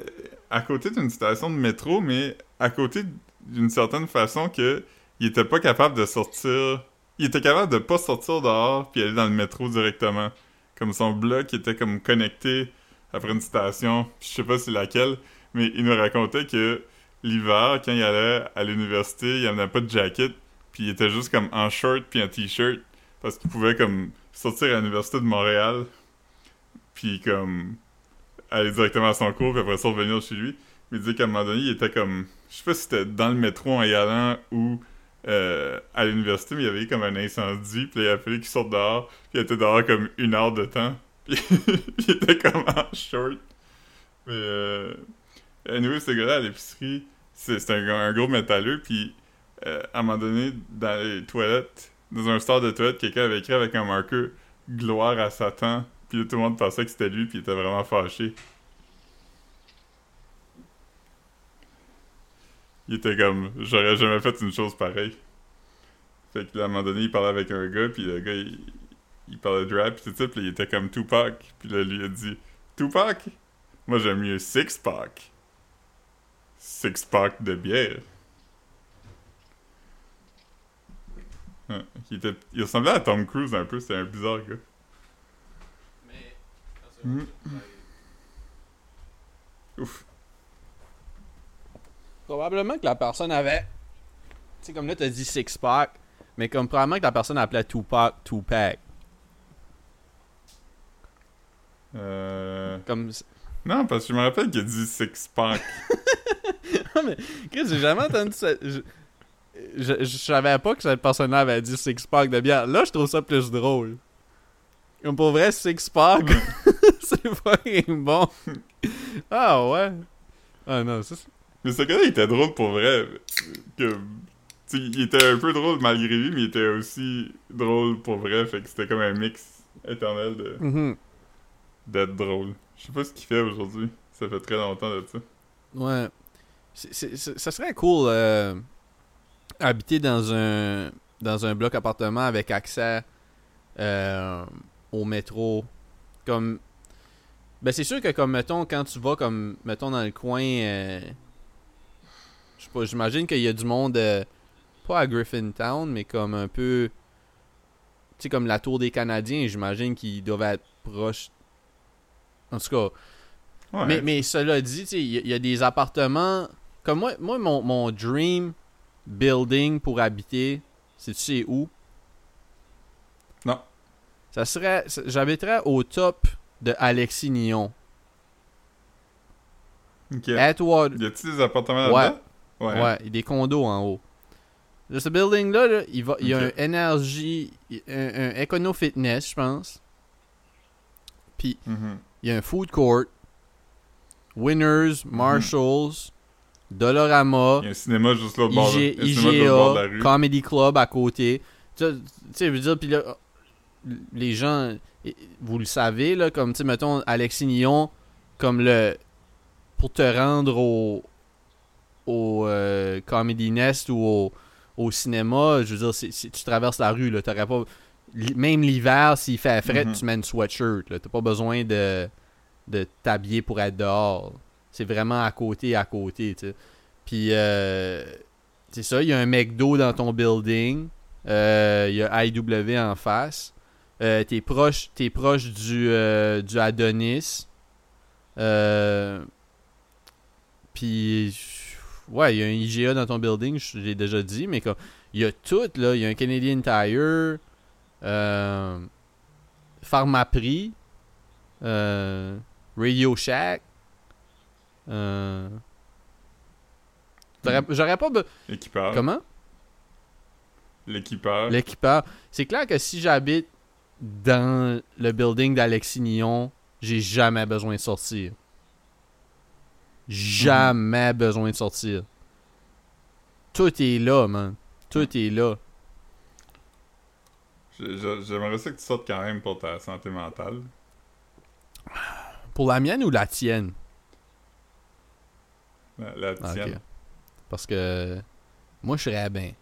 à côté d'une station de métro, mais à côté d'une certaine façon que il était pas capable de sortir. Il était capable de pas sortir dehors puis aller dans le métro directement. Comme son bloc était comme connecté après une station, je sais pas c'est laquelle, mais il nous racontait que l'hiver, quand il allait à l'université, il avait pas de jacket, puis il était juste comme en short puis en t-shirt parce qu'il pouvait comme sortir à l'université de Montréal puis comme aller directement à son cours puis après ça revenir chez lui. Mais il disait qu'à un moment donné, il était comme je sais pas si c'était dans le métro en y allant ou euh, à l'université, mais il y avait comme un incendie, puis il a fallu qu'il sorte dehors, puis il était dehors comme une heure de temps, (laughs) puis il était comme en short. Mais euh, anyway, ce gars-là à l'épicerie, c'est un, un, gros métalleux, puis euh, à un moment donné, dans les toilettes, dans un store de toilettes, quelqu'un avait écrit avec un marqueur Gloire à Satan, puis tout le monde pensait que c'était lui, puis il était vraiment fâché. Il était comme, j'aurais jamais fait une chose pareille. Fait que là, à un moment donné, il parlait avec un gars, puis le gars, il, il parlait de rap, puis tout ça, puis il était comme Tupac. Puis là, lui a dit Tupac? Moi, j'aime mieux Six Pack. Six Pack de bière. Ouais, il, était, il ressemblait à Tom Cruise un peu, c'était un bizarre gars. Mais. Mm. Ouf. Probablement que la personne avait. Tu sais, comme là, t'as dit six pack, mais comme probablement que la personne appelait Tupac Tupac. Euh. Comme. Non, parce que je me rappelle qu'il a dit six pack. (laughs) non, mais. Chris, j'ai jamais entendu ça. Je... Je, je, savais pas que cette personne-là avait dit six pack de bière. Là, je trouve ça plus drôle. Comme pour vrai, six pack, (laughs) (laughs) c'est fucking bon. ah ouais. Ah non, ça mais ce gars-là, il était drôle pour vrai. Que, il était un peu drôle malgré lui, mais il était aussi drôle pour vrai. Fait que c'était comme un mix éternel de mm-hmm. d'être drôle. Je sais pas ce qu'il fait aujourd'hui. Ça fait très longtemps de ça. Ouais. C ça serait cool euh, habiter dans un dans un bloc appartement avec accès euh, au métro. Comme ben c'est sûr que comme mettons quand tu vas comme mettons dans le coin euh, j'imagine qu'il y a du monde, euh, pas à Griffintown, mais comme un peu. Tu sais, comme la tour des Canadiens, j'imagine qu'ils doivent être proches. En tout cas. Mais, mais cela dit, il y, y, a des appartements. Comme moi, moi mon, mon dream building pour habiter, c'est tu sais où? Non. Ça serait. J'habiterais au top de Alexis Nyon. Ok. Edward. Y a-t-il des appartements là-dedans? Ouais. Ouais, il y a des condos en haut. ce building-là, il, va, il y a un énergie, un, écono-fitness, je pense. Puis, mm-hmm. il y a un food court, Winners, mm-hmm. Marshalls, Dolorama. Il y a un cinéma juste l'autre bord, bord, de la rue. Comedy Club à côté. Tu sais, je veux dire, puis là, les gens, vous le savez, là, comme, tu sais, mettons, Alexis Nyon, comme le. Pour te rendre au, au euh, Comedy Nest ou au, cinéma, je veux dire, si tu traverses la rue, là, t'aurais pas. Même l'hiver, s'il fait frais, mm-hmm. tu mets une sweatshirt. T'as pas besoin de, de t'habiller pour être dehors. C'est vraiment à côté, à côté, tu Puis, euh, c'est ça, il y a un McDo dans ton building. Euh, il y a IW en face. t'es proche, es proche du, du Adonis. Puis ouais, il y a un IGA dans ton building, je l'ai déjà dit, mais comme, il y a tout, là. Il y a un Canadian Tire, euh, Pharmaprix, euh, Radio Shack. Euh, J'aurais pas. L'équipeur. Comment? L'équipeur. L'équipeur. C'est clair que si j'habite dans le building d'Alexis Nyon, j'ai jamais besoin de sortir jamais besoin de sortir. Tout est là, man. Tout est là. J'aimerais ça que tu sortes quand même pour ta santé mentale. Pour la mienne ou la tienne? La, tienne. Parce que moi, je serais bien.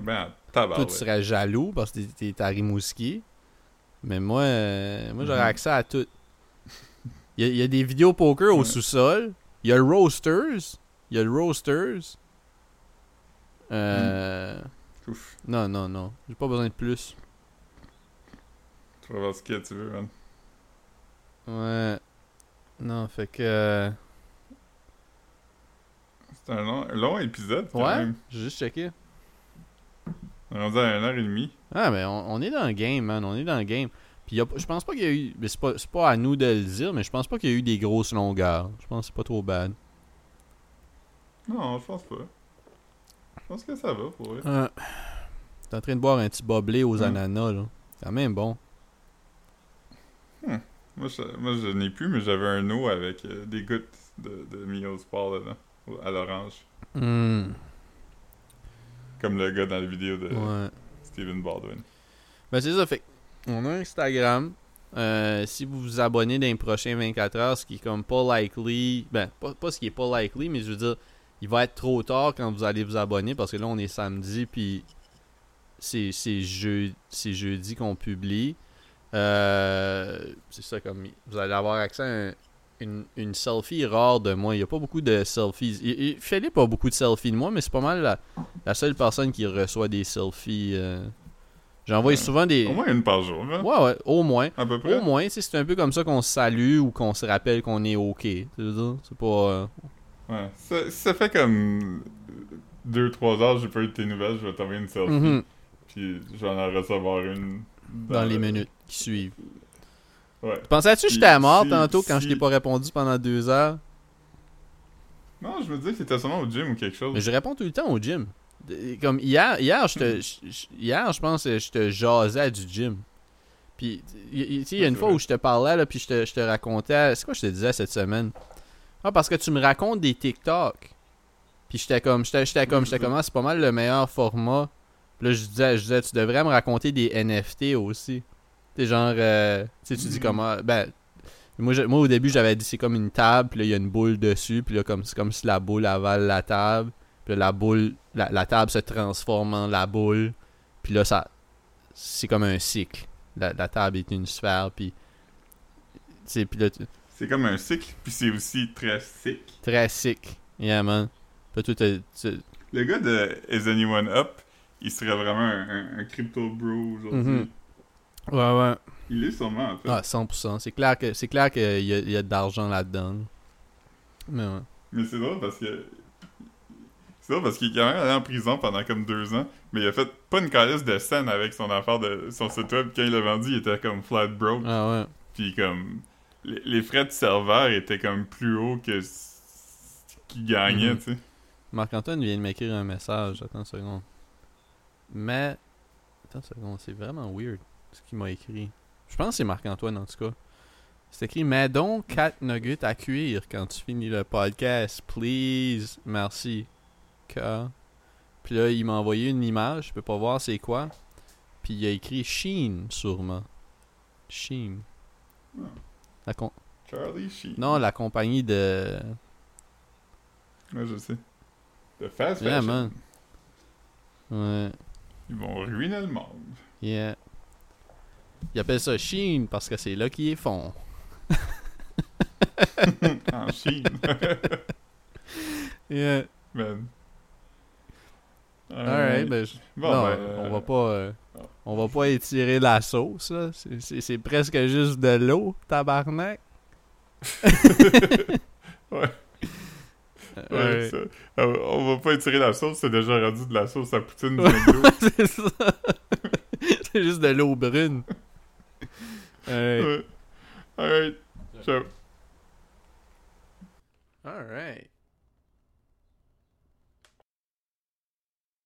Bien Toi, tu serais jaloux parce que t'es à Rimouski. Mais moi, euh, moi j'aurais mm-hmm. accès à tout. Il y, a, il y a des vidéos poker au sous-sol. Il y a le Roasters. Il y a le Roasters. Euh... Ouf. Non, non, non. J'ai pas besoin de plus. Tu vas voir ce que tu veux, man. Ouais. Non, fait que. euh, C'est un long, long épisode, quand Ouais, même. j'ai juste checké. On est rendu à 1h30. Ah, mais on, on est dans le game, man. On est dans le game. Puis y a- je pense pas qu'il y a eu. mais C'est pas, pas à nous de le dire, mais je pense pas qu'il y a eu des grosses longueurs. Je pense que c'est pas trop bad. Non, je pense pas. Je pense que ça va, pour. Euh, T'es en train de boire un petit boblé aux Ouais. ananas, là. Quand même bon. Moi, je, moi, je n'ai plus, mais j'avais un eau avec euh, des gouttes de, de Mio Sport dedans, à l'orange. Hmm, Comme le gars dans la vidéo de Ouais. Steven Baldwin. Ben c'est ça, fait on a Instagram. Euh, si vous vous abonnez dans les prochains 24 heures, ce qui est comme pas likely, ben pas, ce qui est pas likely, mais je veux dire, il va être trop tard quand vous allez vous abonner parce que là on est samedi puis c'est c'est jeudi qu'on publie. Euh, c'est ça comme vous allez avoir accès à un- une, une selfie rare de moi. Il n'y a pas beaucoup de selfies. Il- il- Philippe a beaucoup de selfies de moi, mais c'est pas mal la, la seule personne qui reçoit des selfies. euh. J'envoie Ouais. souvent des. Au moins une par jour, là. Ouais, ouais, au moins. À peu près. Au moins, c'est un peu comme ça qu'on se salue ou qu'on se rappelle qu'on est OK. Tu veux dire? C'est pas. euh, Ouais. Ça, si ça fait comme 2-3 heures, j'ai pas eu de tes nouvelles, je vais t'envoyer une selfie. mhm, Puis je vais recevoir une. Dans les le- minutes qui suivent. Ouais. Pensais-tu que j'étais mort si- tantôt quand je t'ai pas répondu pendant deux heures? Non, je me disais que t'étais sûrement au gym ou quelque chose. Mais je réponds tout le temps au gym. Comme hier, hier, je te, je- hier, je pense, que je te jasais du gym. Puis, il y a une fois où je te parlais, là, puis je te, je te racontais. C'est quoi je te disais cette semaine? Ah, parce que tu me racontes des TikTok. Puis j'étais comme, j'étais j'étais comme, j'étais comme, ah, c'est pas mal le meilleur format. Là, je disais, je disais, tu devrais me raconter des NFT aussi. Tu sais, genre, euh, tu sais, tu dis Mhm. comment, ben, moi, je- moi au début, j'avais dit c'est comme une table, puis là, il y a une boule dessus, puis là, comme, c'est comme si la boule avale la table. Puis là, la boule, la, la table se transforme en la boule. Puis là, ça, c'est comme un cycle. La, la table est une sphère, puis, sais, puis là, C'est comme un cycle, puis c'est aussi très sick. très sick. Yeah, man. Puis tu- Le gars de Is Anyone Up, il serait vraiment un, un- un crypto bro aujourd'hui. Mhm. Ouais, ouais. Il est sûrement, en fait. Ah, 100%. C'est clair que c'est clair qu'il y a, il y a de l'argent là-dedans. Mais ouais. Mais c'est drôle parce que. Parce qu'il est quand même allé en prison pendant comme deux ans, mais il a fait pas une calice de scène avec son affaire de son site web. Quand il l'a vendu, il était comme flat broke. Ah ouais. Puis comme. Les, les frais de serveur étaient comme plus hauts que ce qu'il gagnait, Mhm. tu sais. Marc-Antoine vient de m'écrire un message. Attends une seconde. Mais. Attends une seconde. C'est vraiment weird ce qu'il m'a écrit. Je pense que c'est Marc-Antoine en tout cas. C'est écrit Mets donc 4 nuggets à cuire quand tu finis le podcast. Please. Merci. K. Puis là, il m'a envoyé une image. Je peux pas voir c'est quoi. Puis il a écrit Sheen sûrement. Sheen. Ah. La Charlie Sheen. Non, la compagnie de. Ouais, je sais. De fast Yeah, fashion. man. Ouais. Ils vont ruiner le monde. Yeah. Ils appellent ça Chine parce que c'est là qu'ils font. (laughs) en Chine. (laughs) Yeah. man. Alright, ben, je- Bon, non, ben, on euh, va pas. euh, on va pas étirer la sauce, là. C'est- presque juste de l'eau, tabarnak. (laughs) Ouais. Euh, Ouais, ça. Euh, On va pas étirer la sauce, c'est déjà rendu de la sauce à poutine (laughs) du c'est ça. (laughs) c'est juste de l'eau brune. Alright. Ouais. Alright. Ciao. Alright.